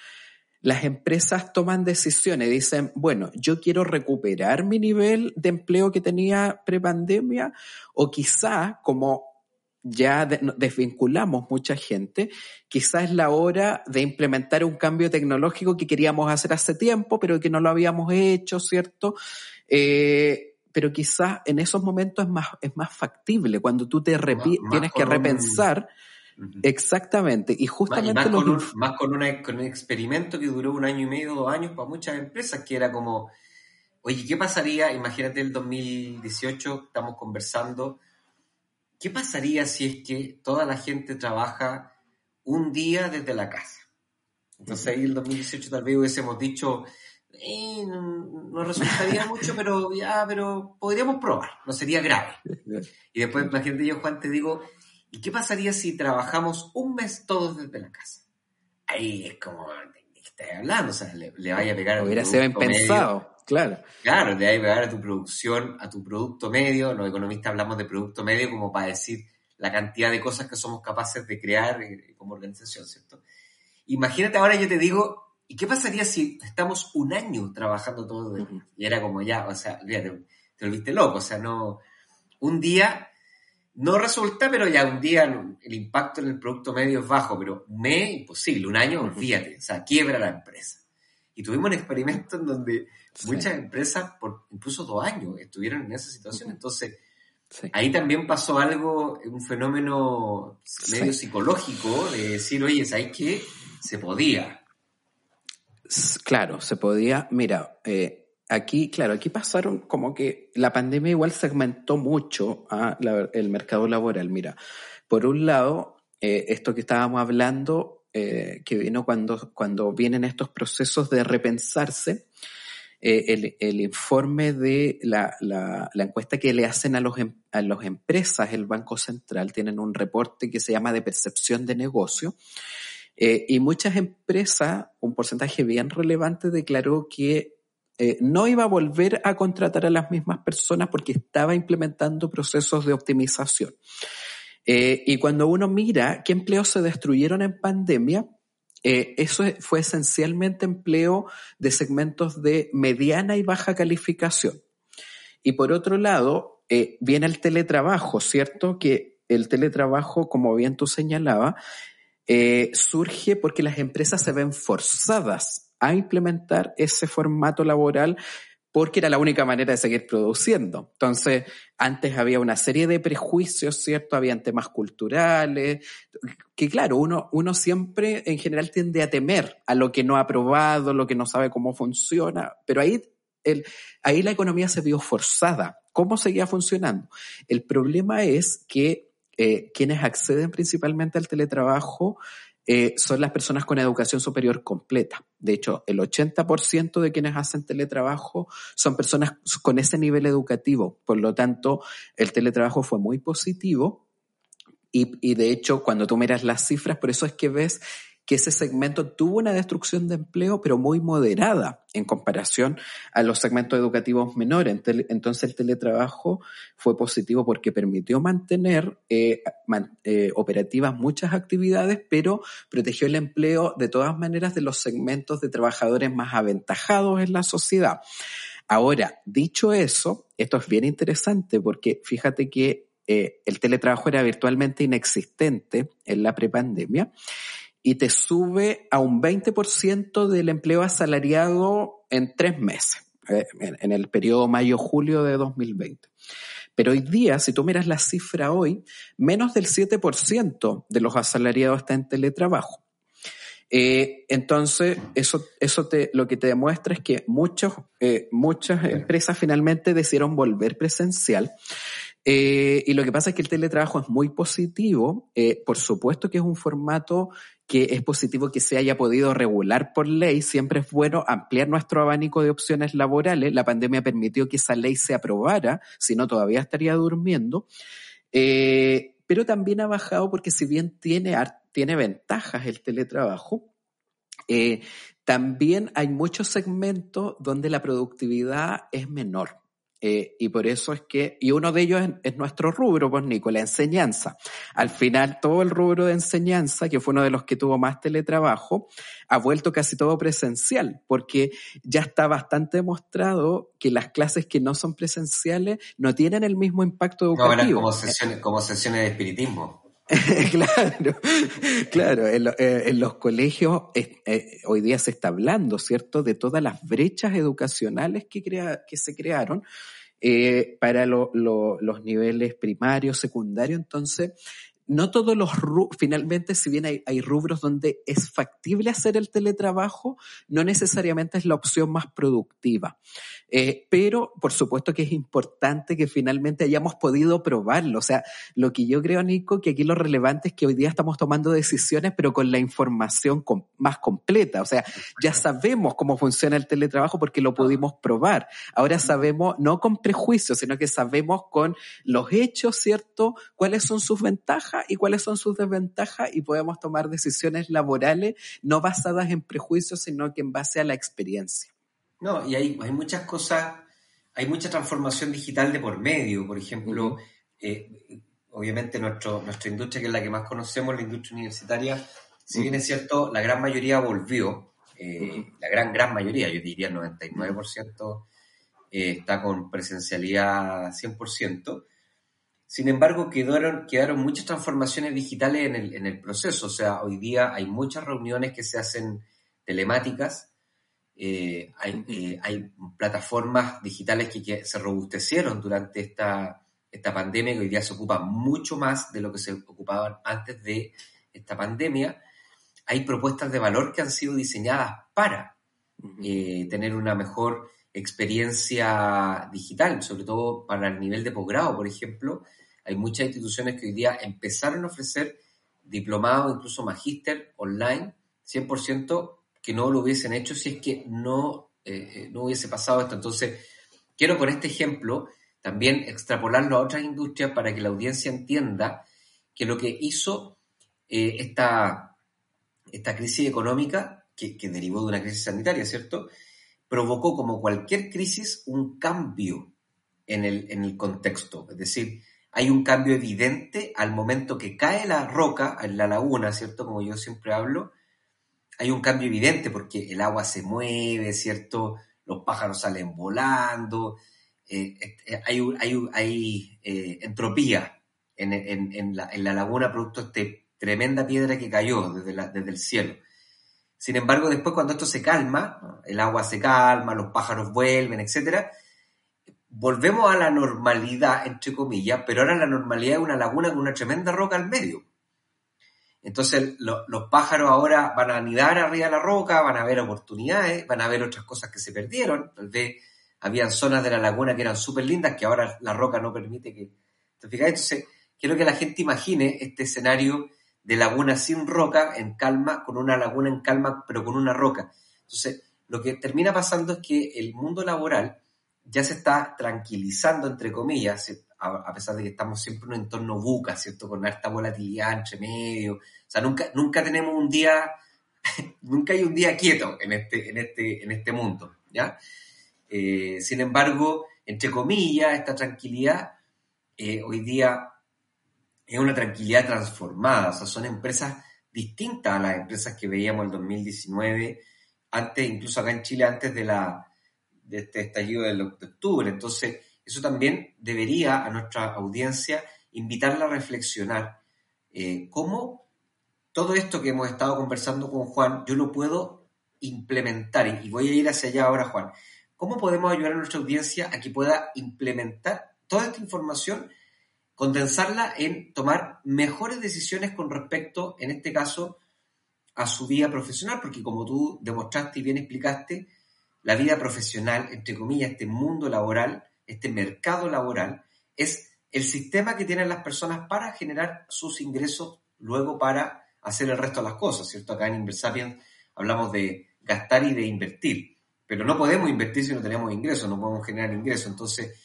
las empresas toman decisiones, dicen, bueno, yo quiero recuperar mi nivel de empleo que tenía prepandemia, o quizá, como ya desvinculamos mucha gente, quizá es la hora de implementar un cambio tecnológico que queríamos hacer hace tiempo, pero que no lo habíamos hecho, ¿cierto? Eh, pero quizás en esos momentos es más, es más factible, cuando tú te tienes que repensar. Exactamente, y justamente más, con un, más con, un experimento que duró un año y medio, dos años para muchas empresas, que era como, oye, ¿qué pasaría? Imagínate el 2018, estamos conversando, ¿qué pasaría si es que toda la gente trabaja un día desde la casa? Entonces ahí el 2018 tal vez hubiésemos dicho, eh, no, resultaría mucho, pero ya, pero podríamos probar, no sería grave. Y después la gente yo, Juan, te digo, ¿y qué pasaría si trabajamos un mes todos desde la casa? Ahí es como, estás hablando? O sea, le, vaya a pegar a Hubiera sido impensado, claro. Claro, le vaya a pegar a tu producción, a tu producto medio. Los economistas hablamos de producto medio como para decir la cantidad de cosas que somos capaces de crear eh, como organización, ¿cierto? Imagínate ahora yo te digo, ¿Y qué pasaría si estamos un año trabajando todo? Y era como ya, o sea, te, te volviste loco, o sea, no. Un día no resulta, pero ya un día el impacto en el producto medio es bajo, pero un mes imposible, un año, olvídate, o sea, quiebra la empresa. Y tuvimos un experimento en donde muchas empresas, por incluso dos años, estuvieron en esa situación. Entonces, ahí también pasó algo, un fenómeno medio psicológico de decir, oye, ¿sabes qué? Se podía. Claro, se podía, mira, eh, aquí, claro, aquí pasaron como que la pandemia igual segmentó mucho a el mercado laboral. Mira, por un lado, eh, esto que estábamos hablando, eh, que vino cuando, cuando vienen estos procesos de repensarse, el, el, informe de la, la, encuesta que le hacen a los, em, a las empresas, el Banco Central, tienen un reporte que se llama de percepción de negocio, eh, y muchas empresas, un porcentaje bien relevante, declaró que eh, no iba a volver a contratar a las mismas personas porque estaba implementando procesos de optimización. Eh, y cuando uno mira qué empleos se destruyeron en pandemia, eso fue esencialmente empleo de segmentos de mediana y baja calificación. Y por otro lado, viene el teletrabajo, ¿cierto? Que el teletrabajo, como bien tú señalabas, eh, surge porque las empresas se ven forzadas a implementar ese formato laboral porque era la única manera de seguir produciendo. Entonces, antes había una serie de prejuicios, ¿cierto? Habían temas culturales, que claro, uno, uno siempre en general tiende a temer a lo que no ha probado, lo que no sabe cómo funciona, pero ahí, ahí la economía se vio forzada. ¿Cómo seguía funcionando? El problema es que eh, quienes acceden principalmente al teletrabajo eh, son las personas con educación superior completa. De hecho, el 80% de quienes hacen teletrabajo son personas con ese nivel educativo. Por lo tanto, el teletrabajo fue muy positivo y, y de hecho, cuando tú miras las cifras, por eso es que ves que ese segmento tuvo una destrucción de empleo, pero muy moderada en comparación a los segmentos educativos menores. Entonces el teletrabajo fue positivo porque permitió mantener eh, eh, operativas muchas actividades, pero protegió el empleo de todas maneras de los segmentos de trabajadores más aventajados en la sociedad. Ahora, dicho eso, esto es bien interesante porque fíjate que eh, el teletrabajo era virtualmente inexistente en la prepandemia y te sube a un 20% del empleo asalariado en tres meses, eh, en el periodo mayo-julio de 2020. Pero hoy día, si tú miras la cifra hoy, menos del 7% de los asalariados está en teletrabajo. Eh, entonces, eso, eso te, lo que te demuestra es que muchos, eh, muchas empresas finalmente decidieron volver presencial. Eh, y lo que pasa es que el teletrabajo es muy positivo. Eh, por supuesto que es un formato que es positivo que se haya podido regular por ley. Siempre es bueno ampliar nuestro abanico de opciones laborales. La pandemia permitió que esa ley se aprobara, si no todavía estaría durmiendo. Eh, pero también ha bajado porque si bien tiene, tiene ventajas el teletrabajo, también hay muchos segmentos donde la productividad es menor. Eh, y por eso es que, y uno de ellos es, nuestro rubro, pues Nico, la enseñanza. Al final, todo el rubro de enseñanza, que fue uno de los que tuvo más teletrabajo, ha vuelto casi todo presencial, porque ya está bastante demostrado que las clases que no son presenciales no tienen el mismo impacto educativo. No, como sesiones, como sesiones de espiritismo. claro, claro. Eh, en, los colegios eh, hoy día se está hablando, ¿cierto?, de todas las brechas educacionales que, crea, que se crearon eh, para los niveles primarios, secundarios. Entonces, no todos los finalmente, si bien hay, hay, rubros donde es factible hacer el teletrabajo, no necesariamente es la opción más productiva. Eh, pero por supuesto que es importante que finalmente hayamos podido probarlo. O sea, lo que yo creo, Nico, que aquí lo relevante es que hoy día estamos tomando decisiones, pero con la información más completa. O sea, ya sabemos cómo funciona el teletrabajo porque lo pudimos probar. Ahora sabemos, no con prejuicios, sino que sabemos con los hechos, ¿cierto? ¿Cuáles son sus ventajas? Y cuáles son sus desventajas y podemos tomar decisiones laborales no basadas en prejuicios, sino que en base a la experiencia. No, y hay, hay muchas cosas, hay mucha transformación digital de por medio. Por ejemplo, eh, obviamente nuestro, nuestra industria, que es la que más conocemos, la industria universitaria, si bien es cierto, la gran mayoría volvió, eh, la gran, gran mayoría, yo diría el 99%, eh, está con presencialidad 100%. Sin embargo, quedaron, quedaron muchas transformaciones digitales en el, en el proceso. O sea, hoy día hay muchas reuniones que se hacen telemáticas, eh, eh, hay, plataformas digitales que, se robustecieron durante esta, esta pandemia, que hoy día se ocupan mucho más de lo que se ocupaban antes de esta pandemia. Hay propuestas de valor que han sido diseñadas para eh, tener una mejor experiencia digital, sobre todo para el nivel de posgrado, por ejemplo. Hay muchas instituciones que hoy día empezaron a ofrecer diplomados, incluso magíster online, 100% que no lo hubiesen hecho si es que no, eh, eh, no hubiese pasado esto. Entonces, quiero con este ejemplo también extrapolarlo a otras industrias para que la audiencia entienda que lo que hizo eh, esta, esta crisis económica, que, que derivó de una crisis sanitaria, ¿cierto? Provocó como cualquier crisis un cambio en el, en el contexto. Es decir, hay un cambio evidente al momento que cae la roca en la laguna, ¿cierto? Como yo siempre hablo, hay un cambio evidente porque el agua se mueve, ¿cierto? Los pájaros salen volando, hay, hay, entropía en, la, laguna producto de esta tremenda piedra que cayó desde el cielo. Sin embargo, después cuando esto se calma, el agua se calma, los pájaros vuelven, etc., volvemos a la normalidad, entre comillas, pero ahora la normalidad es una laguna con una tremenda roca al medio. Entonces los pájaros ahora van a anidar arriba de la roca, van a ver oportunidades, van a ver otras cosas que se perdieron. Tal vez habían zonas de la laguna que eran súper lindas que ahora la roca no permite que... ¿Te? Entonces quiero que la gente imagine este escenario de laguna sin roca, en calma, con una laguna en calma, pero con una roca. Entonces, lo que termina pasando es que el mundo laboral ya se está tranquilizando, entre comillas, a, pesar de que estamos siempre en un entorno buca, ¿cierto? Con alta volatilidad entre medio. O sea, nunca, nunca tenemos un día, nunca hay un día quieto en este, en este, en este mundo, ¿ya? Eh, sin embargo, entre comillas, esta tranquilidad eh, hoy día es una tranquilidad transformada, o sea, son empresas distintas a las empresas que veíamos en 2019, antes, incluso acá en Chile, antes de, la, de este estallido de octubre. Entonces, eso también debería a nuestra audiencia invitarla a reflexionar eh, cómo todo esto que hemos estado conversando con Juan, yo lo puedo implementar, y voy a ir hacia allá ahora, Juan. ¿Cómo podemos ayudar a nuestra audiencia a que pueda implementar toda esta información condensarla en tomar mejores decisiones con respecto, en este caso, a su vida profesional, porque como tú demostraste y bien explicaste, la vida profesional, entre comillas, este mundo laboral, este mercado laboral, es el sistema que tienen las personas para generar sus ingresos luego para hacer el resto de las cosas, ¿cierto? Acá en Inversapiens hablamos de gastar y de invertir, pero no podemos invertir si no tenemos ingresos, no podemos generar ingresos. Entonces,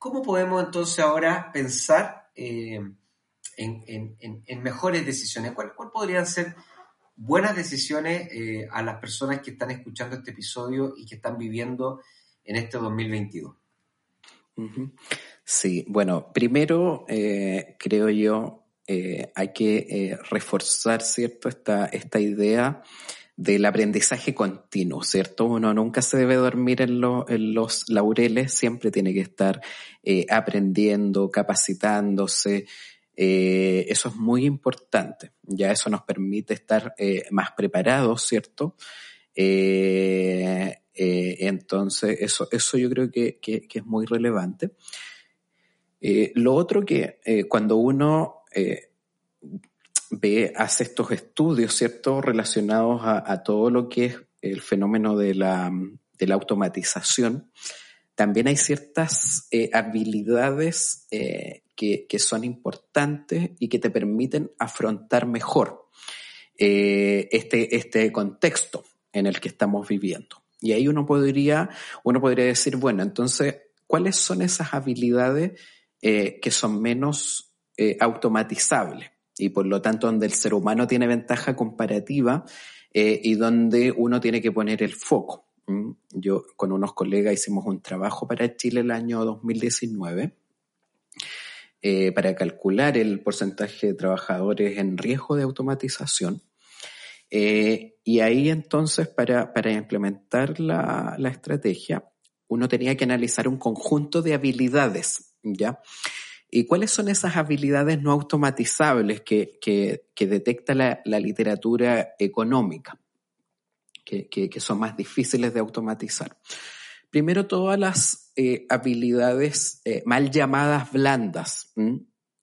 ¿cómo podemos entonces ahora pensar eh, en, mejores decisiones? ¿Cuáles cuál podrían ser buenas decisiones eh, a las personas que están escuchando este episodio y que están viviendo en este 2022? Sí, bueno, primero eh, creo yo eh, hay que reforzar, ¿cierto?, esta, esta idea del aprendizaje continuo, ¿cierto? Uno nunca se debe dormir en, en los laureles, siempre tiene que estar aprendiendo, capacitándose, eh, eso es muy importante. Ya eso nos permite estar eh, más preparados, ¿cierto? Eh, entonces, eso, eso yo creo que, es muy relevante. lo otro que cuando uno ve, hace estos estudios, ¿cierto? Relacionados a, todo lo que es el fenómeno de la, automatización, también hay ciertas habilidades que, son importantes y que te permiten afrontar mejor eh, este, este contexto en el que estamos viviendo. Y ahí uno podría, uno podría decir, bueno, entonces, ¿cuáles son esas habilidades eh, que son menos eh, automatizables? Y por lo tanto, donde el ser humano tiene ventaja comparativa y donde uno tiene que poner el foco. Yo con unos colegas hicimos un trabajo para Chile el año 2019 eh, para calcular el porcentaje de trabajadores en riesgo de automatización. Eh, y ahí entonces para, para implementar la, la, estrategia, uno tenía que analizar un conjunto de habilidades, ¿ya? ¿Y cuáles son esas habilidades no automatizables que, que, que detecta la, la, literatura económica, que, que, son más difíciles de automatizar? Primero, todas las eh, habilidades eh, mal llamadas blandas,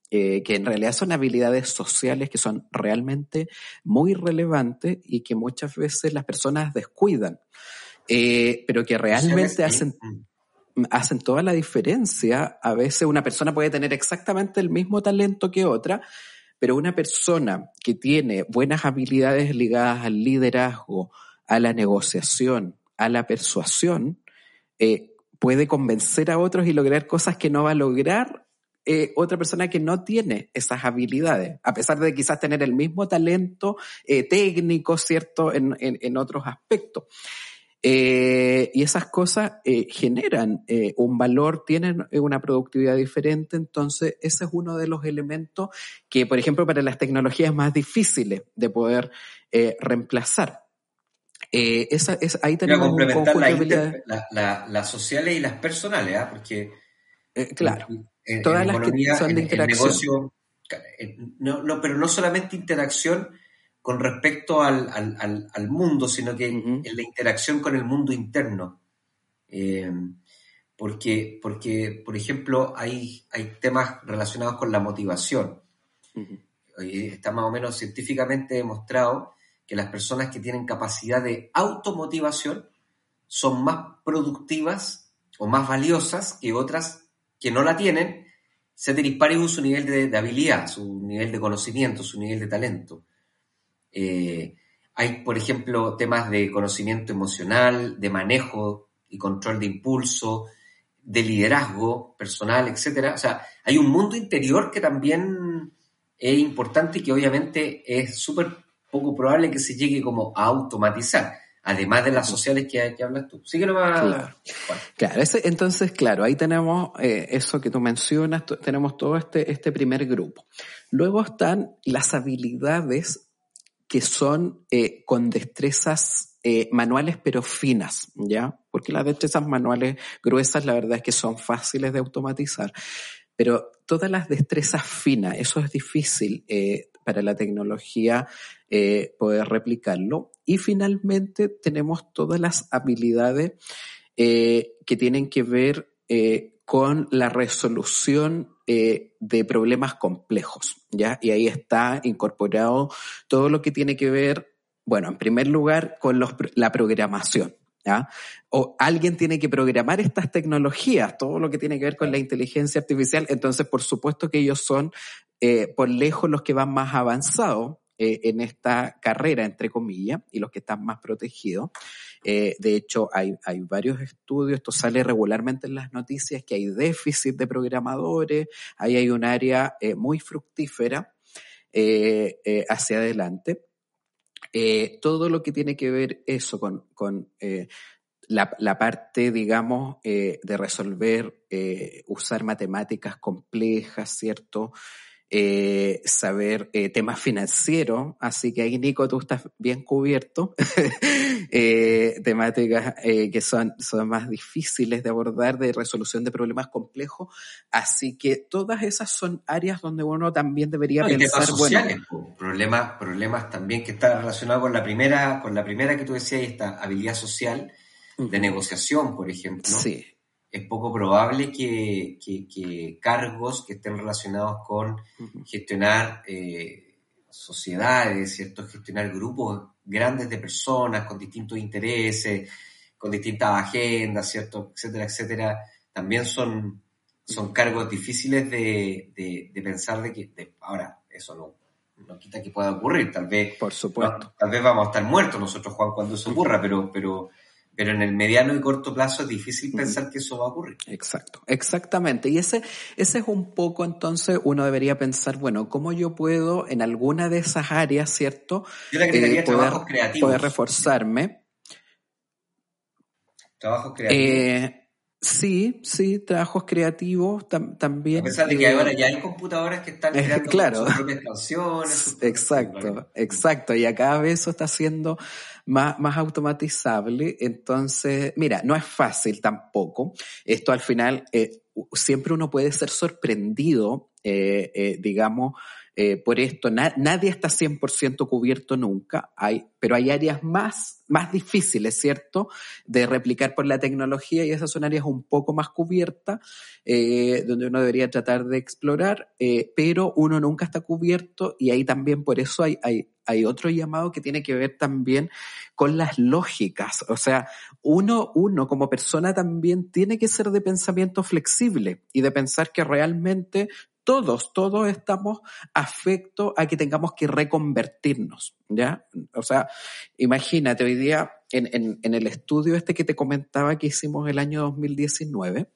eh, que en realidad son habilidades sociales que son realmente muy relevantes y que muchas veces las personas descuidan, pero que realmente hacen, mm. Hacen toda la diferencia. A veces una persona puede tener exactamente el mismo talento que otra, pero una persona que tiene buenas habilidades ligadas al liderazgo, a la negociación, a la persuasión, eh, puede convencer a otros y lograr cosas que no va a lograr eh, otra persona que no tiene esas habilidades, a pesar de quizás tener el mismo talento eh, técnico, ¿cierto?, en, en, otros aspectos. Y esas cosas generan un valor, tienen una productividad diferente, entonces ese es uno de los elementos que, por ejemplo, para las tecnologías más difíciles de poder reemplazar. Eh, esa, ahí tenemos complementar las sociales y las personales, ¿ah? porque eh, claro, todas las que son de interacción. Negocio, eh, no, no, pero no solamente interacción con respecto al, al, al, mundo, sino que en la interacción con el mundo interno. Eh, porque, porque, por ejemplo, hay, hay temas relacionados con la motivación. Está más o menos científicamente demostrado que las personas que tienen capacidad de automotivación son más productivas o más valiosas que otras que no la tienen, se paribus su nivel de, habilidad, su nivel de conocimiento, su nivel de talento. Eh, hay, por ejemplo, temas de conocimiento emocional, de manejo y control de impulso, de liderazgo personal, etc. O sea, hay un mundo interior que también es importante y que obviamente es súper poco probable que se llegue como a automatizar, además de las sociales que, que hablas tú. Sí que Claro, claro entonces, claro, ahí tenemos eh, eso que tú mencionas, tenemos todo este, este primer grupo. Luego están las habilidades que son eh, con destrezas eh, manuales pero finas, ¿ya? Porque las destrezas manuales gruesas la verdad es que son fáciles de automatizar, pero todas las destrezas finas, eso es difícil para la tecnología eh, poder replicarlo. Y finalmente tenemos todas las habilidades eh, que tienen que ver eh, con la resolución de problemas complejos, ¿ya? Y ahí está incorporado todo lo que tiene que ver Bueno, en primer lugar, con los, la programación. ¿ya? O alguien tiene que programar estas tecnologías, todo lo que tiene que ver con la inteligencia artificial. Entonces, por supuesto que ellos son eh, por lejos los que van más avanzados eh, en esta carrera, entre comillas, y los que están más protegidos. Eh, de hecho, hay, hay varios estudios, esto sale regularmente en las noticias, que hay déficit de programadores, ahí hay un área eh, muy fructífera eh, hacia adelante. Todo lo que tiene que ver eso con, con la, la, parte, digamos, de resolver, usar matemáticas complejas, ¿cierto? Eh, saber eh, temas financieros, así que ahí Nico tú estás bien cubierto, eh, temáticas eh, que son, son más difíciles de abordar, de resolución de problemas complejos, así que todas esas son áreas donde uno también debería no, pensar, sociales, bueno, problemas, problemas también que están relacionados con la primera, con la primera que tú decías, esta habilidad social de negociación, por ejemplo. Sí es poco probable que, que, que, cargos que estén relacionados con gestionar eh, sociedades, ¿cierto? gestionar grupos grandes de personas con distintos intereses, con distintas agendas, ¿cierto? etcétera, etcétera, también son, son cargos difíciles de, de, de pensar de que, de, ahora, eso no, no quita que pueda ocurrir, tal vez, por supuesto, no, tal vez vamos a estar muertos nosotros, Juan, cuando eso ocurra, pero, pero pero en el mediano y corto plazo es difícil pensar que eso va a ocurrir. Exacto, exactamente. Y ese, ese es un poco, entonces, uno debería pensar, bueno, ¿cómo yo puedo en alguna de esas áreas, ¿cierto? Yo le agregaría eh, poder, trabajos creativos. Poder reforzarme. Trabajos creativos. Eh, Sí, sí, trabajos creativos tam también. A pesar de que ahora ya hay computadoras que están creando claro. sus propias canciones. Sus exacto, propias exacto. Y a cada vez eso está siendo más, más automatizable. Entonces, mira, no es fácil tampoco. Esto al final, eh, siempre uno puede ser sorprendido, eh, eh, digamos, eh, por esto. Na nadie está 100% cubierto nunca, hay, pero hay áreas más, más difíciles, ¿cierto?, de replicar por la tecnología y esas son áreas un poco más cubiertas, eh, donde uno debería tratar de explorar, eh, pero uno nunca está cubierto y ahí también por eso hay, hay, hay otro llamado que tiene que ver también con las lógicas. O sea, uno, uno como persona también tiene que ser de pensamiento flexible y de pensar que realmente todos, todos estamos afectos a que tengamos que reconvertirnos, ¿ya? O sea, imagínate, hoy día en, en, en, el estudio este que te comentaba que hicimos el año 2019,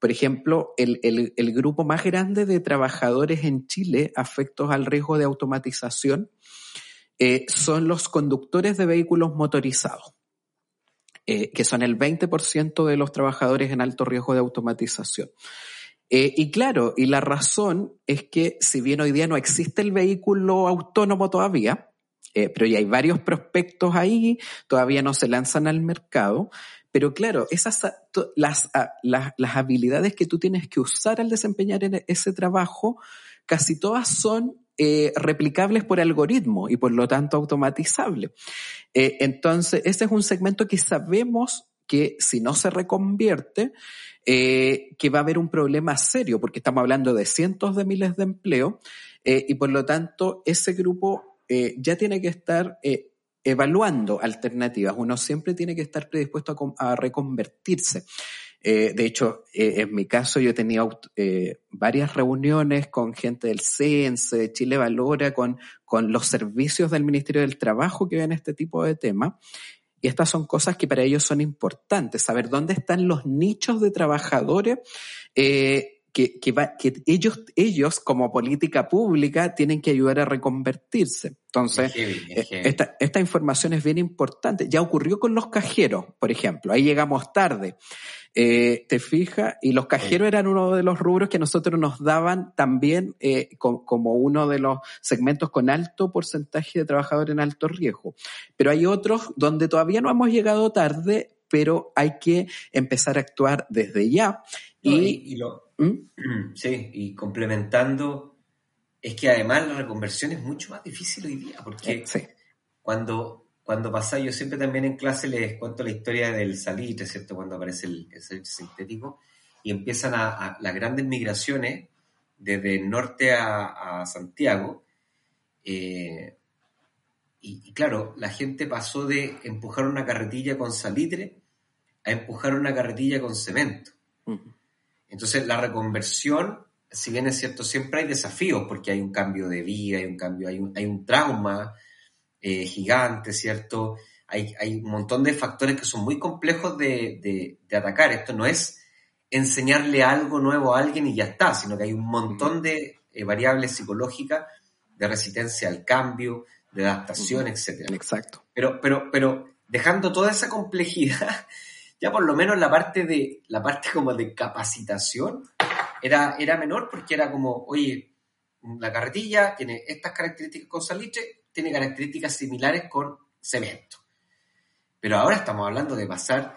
por ejemplo, el, grupo más grande de trabajadores en Chile afectos al riesgo de automatización eh, son los conductores de vehículos motorizados. Eh, que son el 20% de los trabajadores en alto riesgo de automatización. Eh, y claro, y la razón es que si bien hoy día no existe el vehículo autónomo todavía, pero ya hay varios prospectos ahí, todavía no se lanzan al mercado, pero claro, esas, las, las, las habilidades que tú tienes que usar al desempeñar ese trabajo, casi todas son eh, replicables por algoritmo y por lo tanto automatizables. Eh, entonces, ese es un segmento que sabemos que si no se reconvierte, eh, que va a haber un problema serio, porque estamos hablando de cientos de miles de empleos, eh, y por lo tanto ese grupo eh, ya tiene que estar eh, evaluando alternativas. Uno siempre tiene que estar predispuesto a, reconvertirse. Eh, de hecho, eh, en mi caso yo he tenido eh, varias reuniones con gente del CENSE, de Chile Valora, con, los servicios del Ministerio del Trabajo que ven este tipo de temas. Y estas son cosas que para ellos son importantes, saber dónde están los nichos de trabajadores que, que, va, que ellos, ellos como política pública tienen que ayudar a reconvertirse. Entonces, heavy, esta, esta información es bien importante. Ya ocurrió con los cajeros, por ejemplo. Ahí llegamos tarde. Eh, te fijas, y los cajeros eran uno de los rubros que nosotros nos daban también eh, como uno de los segmentos con alto porcentaje de trabajadores en alto riesgo. Pero hay otros donde todavía no hemos llegado tarde, pero hay que empezar a actuar desde ya. Y, y, y, lo, ¿Mm? sí, y complementando, es que además la reconversión es mucho más difícil hoy día, porque sí. cuando, cuando pasa, yo siempre también en clase les cuento la historia del salitre, ¿cierto? Cuando aparece el, el salitre sintético, y empiezan a, a, las grandes migraciones desde el norte a, a Santiago, eh, y, claro, la gente pasó de empujar una carretilla con salitre a empujar una carretilla con cemento. Entonces, la reconversión, si bien es cierto, siempre hay desafíos, porque hay un cambio de vida, hay un cambio, hay un, hay un trauma eh, gigante, ¿cierto? Hay, hay, un montón de factores que son muy complejos de, de, atacar. Esto no es enseñarle algo nuevo a alguien y ya está, sino que hay un montón de eh, variables psicológicas de resistencia al cambio, de adaptación, etcétera. Exacto. Pero, pero, pero dejando toda esa complejidad, ya por lo menos la parte de, la parte como de capacitación era, era menor porque era como, oye, la carretilla tiene estas características con salitre, tiene características similares con cemento. Pero ahora estamos hablando de pasar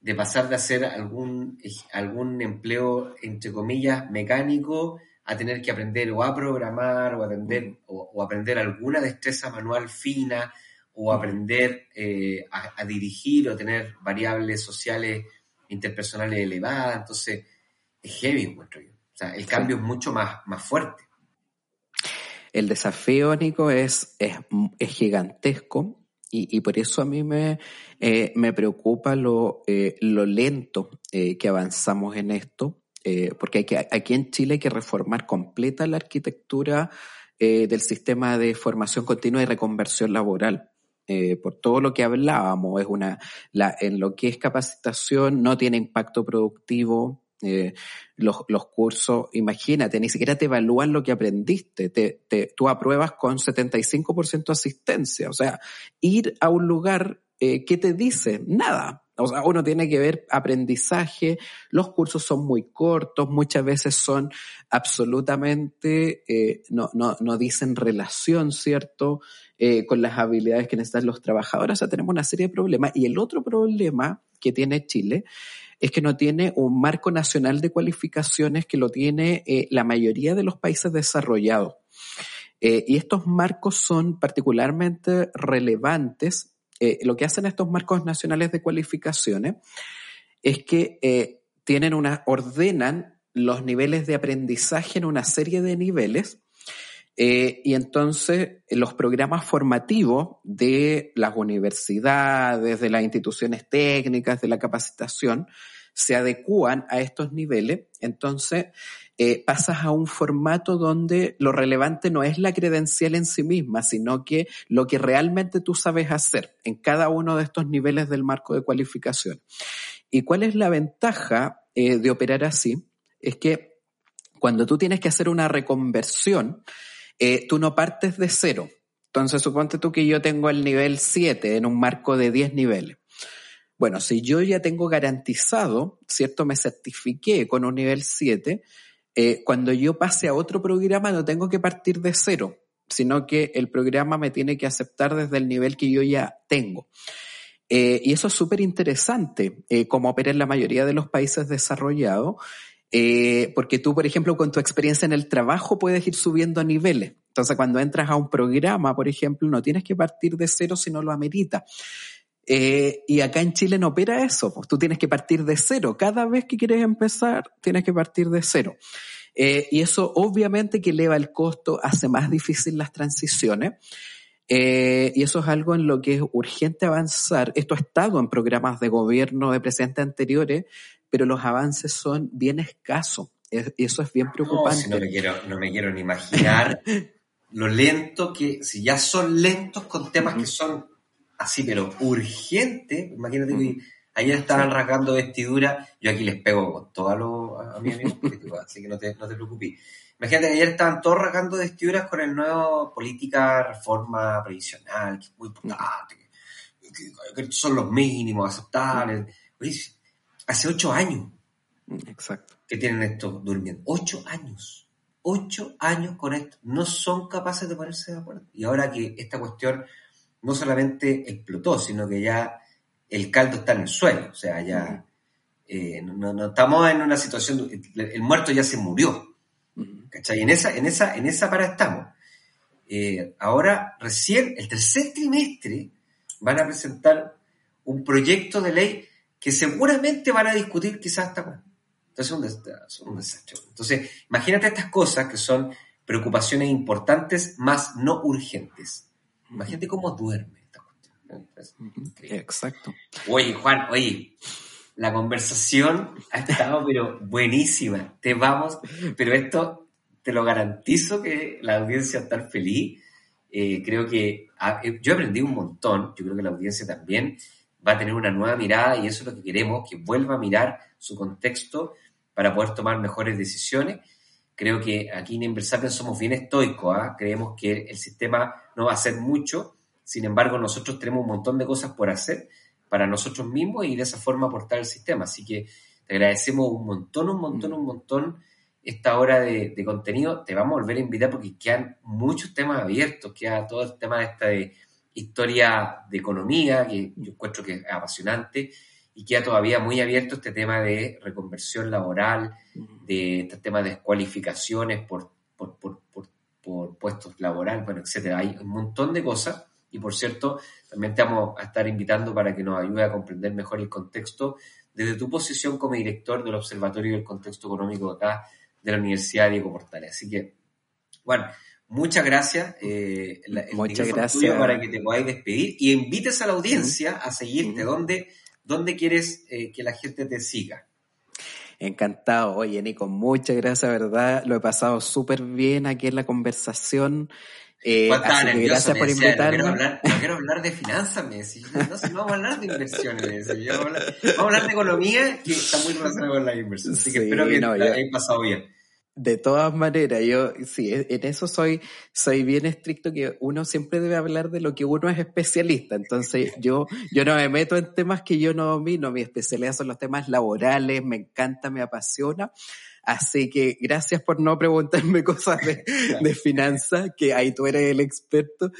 de pasar de hacer algún, algún empleo, entre comillas, mecánico a tener que aprender o a programar o, aprender, o, aprender alguna destreza manual fina o aprender eh, a, dirigir o tener variables sociales interpersonales elevadas. Entonces, es heavy, encuentro yo. O sea, el cambio es mucho más, más fuerte. El desafío, Nico, es, es, gigantesco y, por eso a mí me, eh, me preocupa lo, eh, lo lento que avanzamos en esto porque hay que, aquí en Chile hay que reformar completa la arquitectura del sistema de formación continua y reconversión laboral. Eh, por todo lo que hablábamos, es una, la, en lo que es capacitación no tiene impacto productivo, los, los, cursos, imagínate, ni siquiera te evalúan lo que aprendiste, te, te, tú apruebas con 75% asistencia, o sea, ir a un lugar, ¿qué te dice? Nada, o sea, uno tiene que ver aprendizaje, los cursos son muy cortos, muchas veces son absolutamente, eh, no, no, no dicen relación, ¿cierto? Eh, con las habilidades que necesitan los trabajadores, o sea, tenemos una serie de problemas. Y el otro problema que tiene Chile es que no tiene un marco nacional de cualificaciones que lo tiene eh, la mayoría de los países desarrollados. y estos marcos son particularmente relevantes eh, lo que hacen estos marcos nacionales de cualificaciones es que eh, tienen una, ordenan los niveles de aprendizaje en una serie de niveles eh, y entonces los programas formativos de las universidades, de las instituciones técnicas, de la capacitación, se adecúan a estos niveles. Entonces, eh, pasas a un formato donde lo relevante no es la credencial en sí misma, sino que lo que realmente tú sabes hacer en cada uno de estos niveles del marco de cualificación. ¿Y cuál es la ventaja eh, de operar así? Es que cuando tú tienes que hacer una reconversión, eh, tú no partes de cero. Entonces, suponte tú que yo tengo el nivel 7 en un marco de 10 niveles. Bueno, si yo ya tengo garantizado, ¿cierto? Me certifiqué con un nivel 7, eh, cuando yo pase a otro programa no tengo que partir de cero, sino que el programa me tiene que aceptar desde el nivel que yo ya tengo. Eh, y eso es súper interesante, eh, como opera en la mayoría de los países desarrollados, porque tú, por ejemplo, con tu experiencia en el trabajo puedes ir subiendo niveles. Entonces, cuando entras a un programa, por ejemplo, no tienes que partir de cero si no lo amerita. Y acá en Chile no opera eso, pues tú tienes que partir de cero. Cada vez que quieres empezar, tienes que partir de cero. Eh, y eso obviamente que eleva el costo, hace más difícil las transiciones. Eh, y eso es algo en lo que es urgente avanzar. Esto ha estado en programas de gobierno de presidentes anteriores, pero los avances son bien escasos. Y eso es bien preocupante. No, no, me quiero, no me quiero ni imaginar lo lento que, si ya son lentos con temas que son así, pero urgentes, imagínate que Ayer estaban rasgando vestidura, yo aquí les pego con todos los a mis amigos políticos, así que no te, no te preocupes. Imagínate que ayer estaban todos rasgando vestiduras con el nuevo política reforma previsional, que es muy importante, que, son los mínimos aceptables. hace ocho años Exacto. que tienen esto durmiendo. Ocho años. Ocho años con esto. No son capaces de ponerse de acuerdo. Y ahora que esta cuestión no solamente explotó, sino que ya el caldo está en el suelo, o sea, ya eh, no, estamos en una situación, el muerto ya se murió, ¿cachai? En esa, en esa, en esa para estamos. Eh, ahora, recién, el tercer trimestre, van a presentar un proyecto de ley que seguramente van a discutir quizás hasta cuándo. Entonces, es un desastre. Entonces, imagínate estas cosas que son preocupaciones importantes más no urgentes. Imagínate cómo duerme esta cuestión. Exacto. Oye, Juan, oye, la conversación ha estado pero buenísima. Te vamos, pero esto te lo garantizo que la audiencia va a estar feliz. Eh, creo que ah, eh, yo aprendí un montón, yo creo que la audiencia también va a tener una nueva mirada y eso es lo que queremos, que vuelva a mirar su contexto para poder tomar mejores decisiones. Creo que aquí en Inversapiens somos bien estoicos, ¿ah? creemos que el sistema no va a hacer mucho, sin embargo nosotros tenemos un montón de cosas por hacer para nosotros mismos y de esa forma aportar al sistema. Así que te agradecemos un montón, un montón, un montón esta hora de, contenido. Te vamos a volver a invitar porque quedan muchos temas abiertos, queda todo el tema de esta de historia de economía, que yo encuentro que es apasionante, y queda todavía muy abierto este tema de reconversión laboral, de este tema de descualificaciones por, por, por, por puestos laborales, bueno, etcétera. Hay un montón de cosas y por cierto, también te vamos a estar invitando para que nos ayude a comprender mejor el contexto desde tu posición como director del Observatorio del Contexto Económico acá de la Universidad Diego Portales. Así que, bueno, muchas gracias. Eh, muchas gracias. Para que te podáis despedir y invites a la audiencia a seguirte. ¿Dónde, ¿Dónde, quieres eh, que la gente te siga? Encantado. Oye, Nico, muchas gracias, ¿verdad? Lo he pasado súper bien aquí en la conversación. Eh, gracias por invitarme. No quiero, hablar, de finanzas, me decís. No, si no vamos a hablar de inversiones, Vamos, a hablar, vamos a hablar de economía, que está muy relacionada con la inversión. Así que espero que no, la pasado bien. De todas maneras, yo sí, en eso soy, soy bien estricto que uno siempre debe hablar de lo que uno es especialista. Entonces, yo, yo no me meto en temas que yo no domino. Mi especialidad son los temas laborales, me encanta, me apasiona. Así que gracias por no preguntarme cosas de, de finanzas, que ahí tú eres el experto.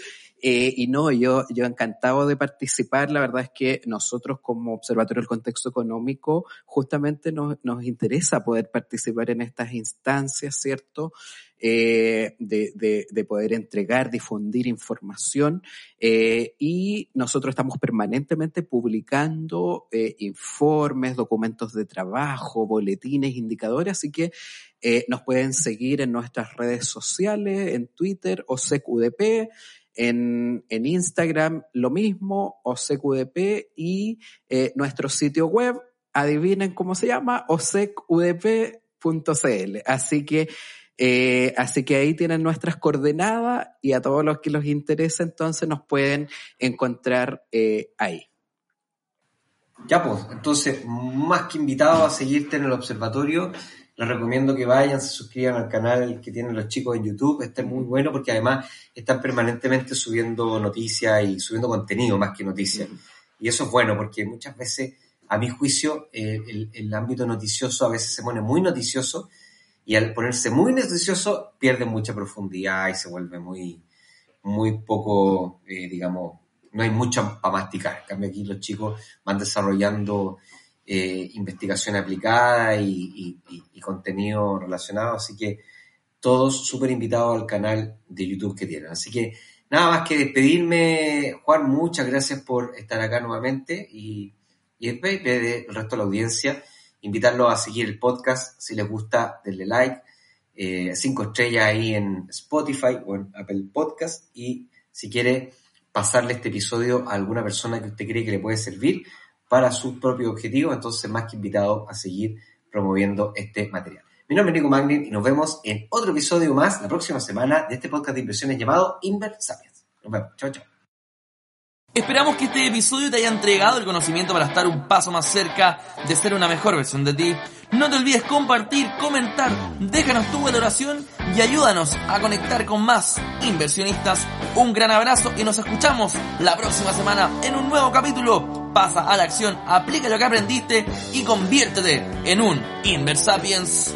Eh, y no, yo, yo encantado de participar. La verdad es que nosotros como Observatorio del Contexto Económico justamente nos, nos interesa poder participar en estas instancias, ¿cierto? Eh, de, de, de, poder entregar, difundir información eh, y nosotros estamos permanentemente publicando eh, informes, documentos de trabajo, boletines, indicadores, así que eh, nos pueden seguir en nuestras redes sociales, en Twitter, OSECUDP, en, en Instagram lo mismo, OSECUDP y eh, nuestro sitio web, adivinen cómo se llama, osecudp.cl. Así que eh, así que ahí tienen nuestras coordenadas y a todos los que los interese entonces nos pueden encontrar eh, ahí. Ya pues, entonces más que invitado a seguirte en el observatorio, les recomiendo que vayan, se suscriban al canal que tienen los chicos en YouTube, este es muy bueno porque además están permanentemente subiendo noticias y subiendo contenido más que noticias. Y eso es bueno porque muchas veces, a mi juicio, eh, el, el ámbito noticioso a veces se pone muy noticioso y al ponerse muy noticioso pierde mucha profundidad y se vuelve muy, muy poco, eh, digamos, no hay mucho para masticar. En cambio aquí los chicos van desarrollando eh, investigación aplicada y, contenido relacionado, así que todos súper invitados al canal de YouTube que tienen. Así que nada más que despedirme, Juan, muchas gracias por estar acá nuevamente y, y del resto de la audiencia invitarlos a seguir el podcast. Si les gusta, denle like. Eh, cinco estrellas ahí en Spotify o en Apple Podcast. Y si quiere pasarle este episodio a alguna persona que usted cree que le puede servir para su propio objetivo, entonces más que invitado a seguir promoviendo este material. Mi nombre es Nico Magnin y nos vemos en otro episodio más la próxima semana de este podcast de inversiones llamado Inver Sapiens. Nos vemos. Chao, chao. Esperamos que este episodio te haya entregado el conocimiento para estar un paso más cerca de ser una mejor versión de ti. No te olvides compartir, comentar, déjanos tu valoración y ayúdanos a conectar con más inversionistas. Un gran abrazo y nos escuchamos la próxima semana en un nuevo capítulo. Pasa a la acción, aplica lo que aprendiste y conviértete en un Inversapiens.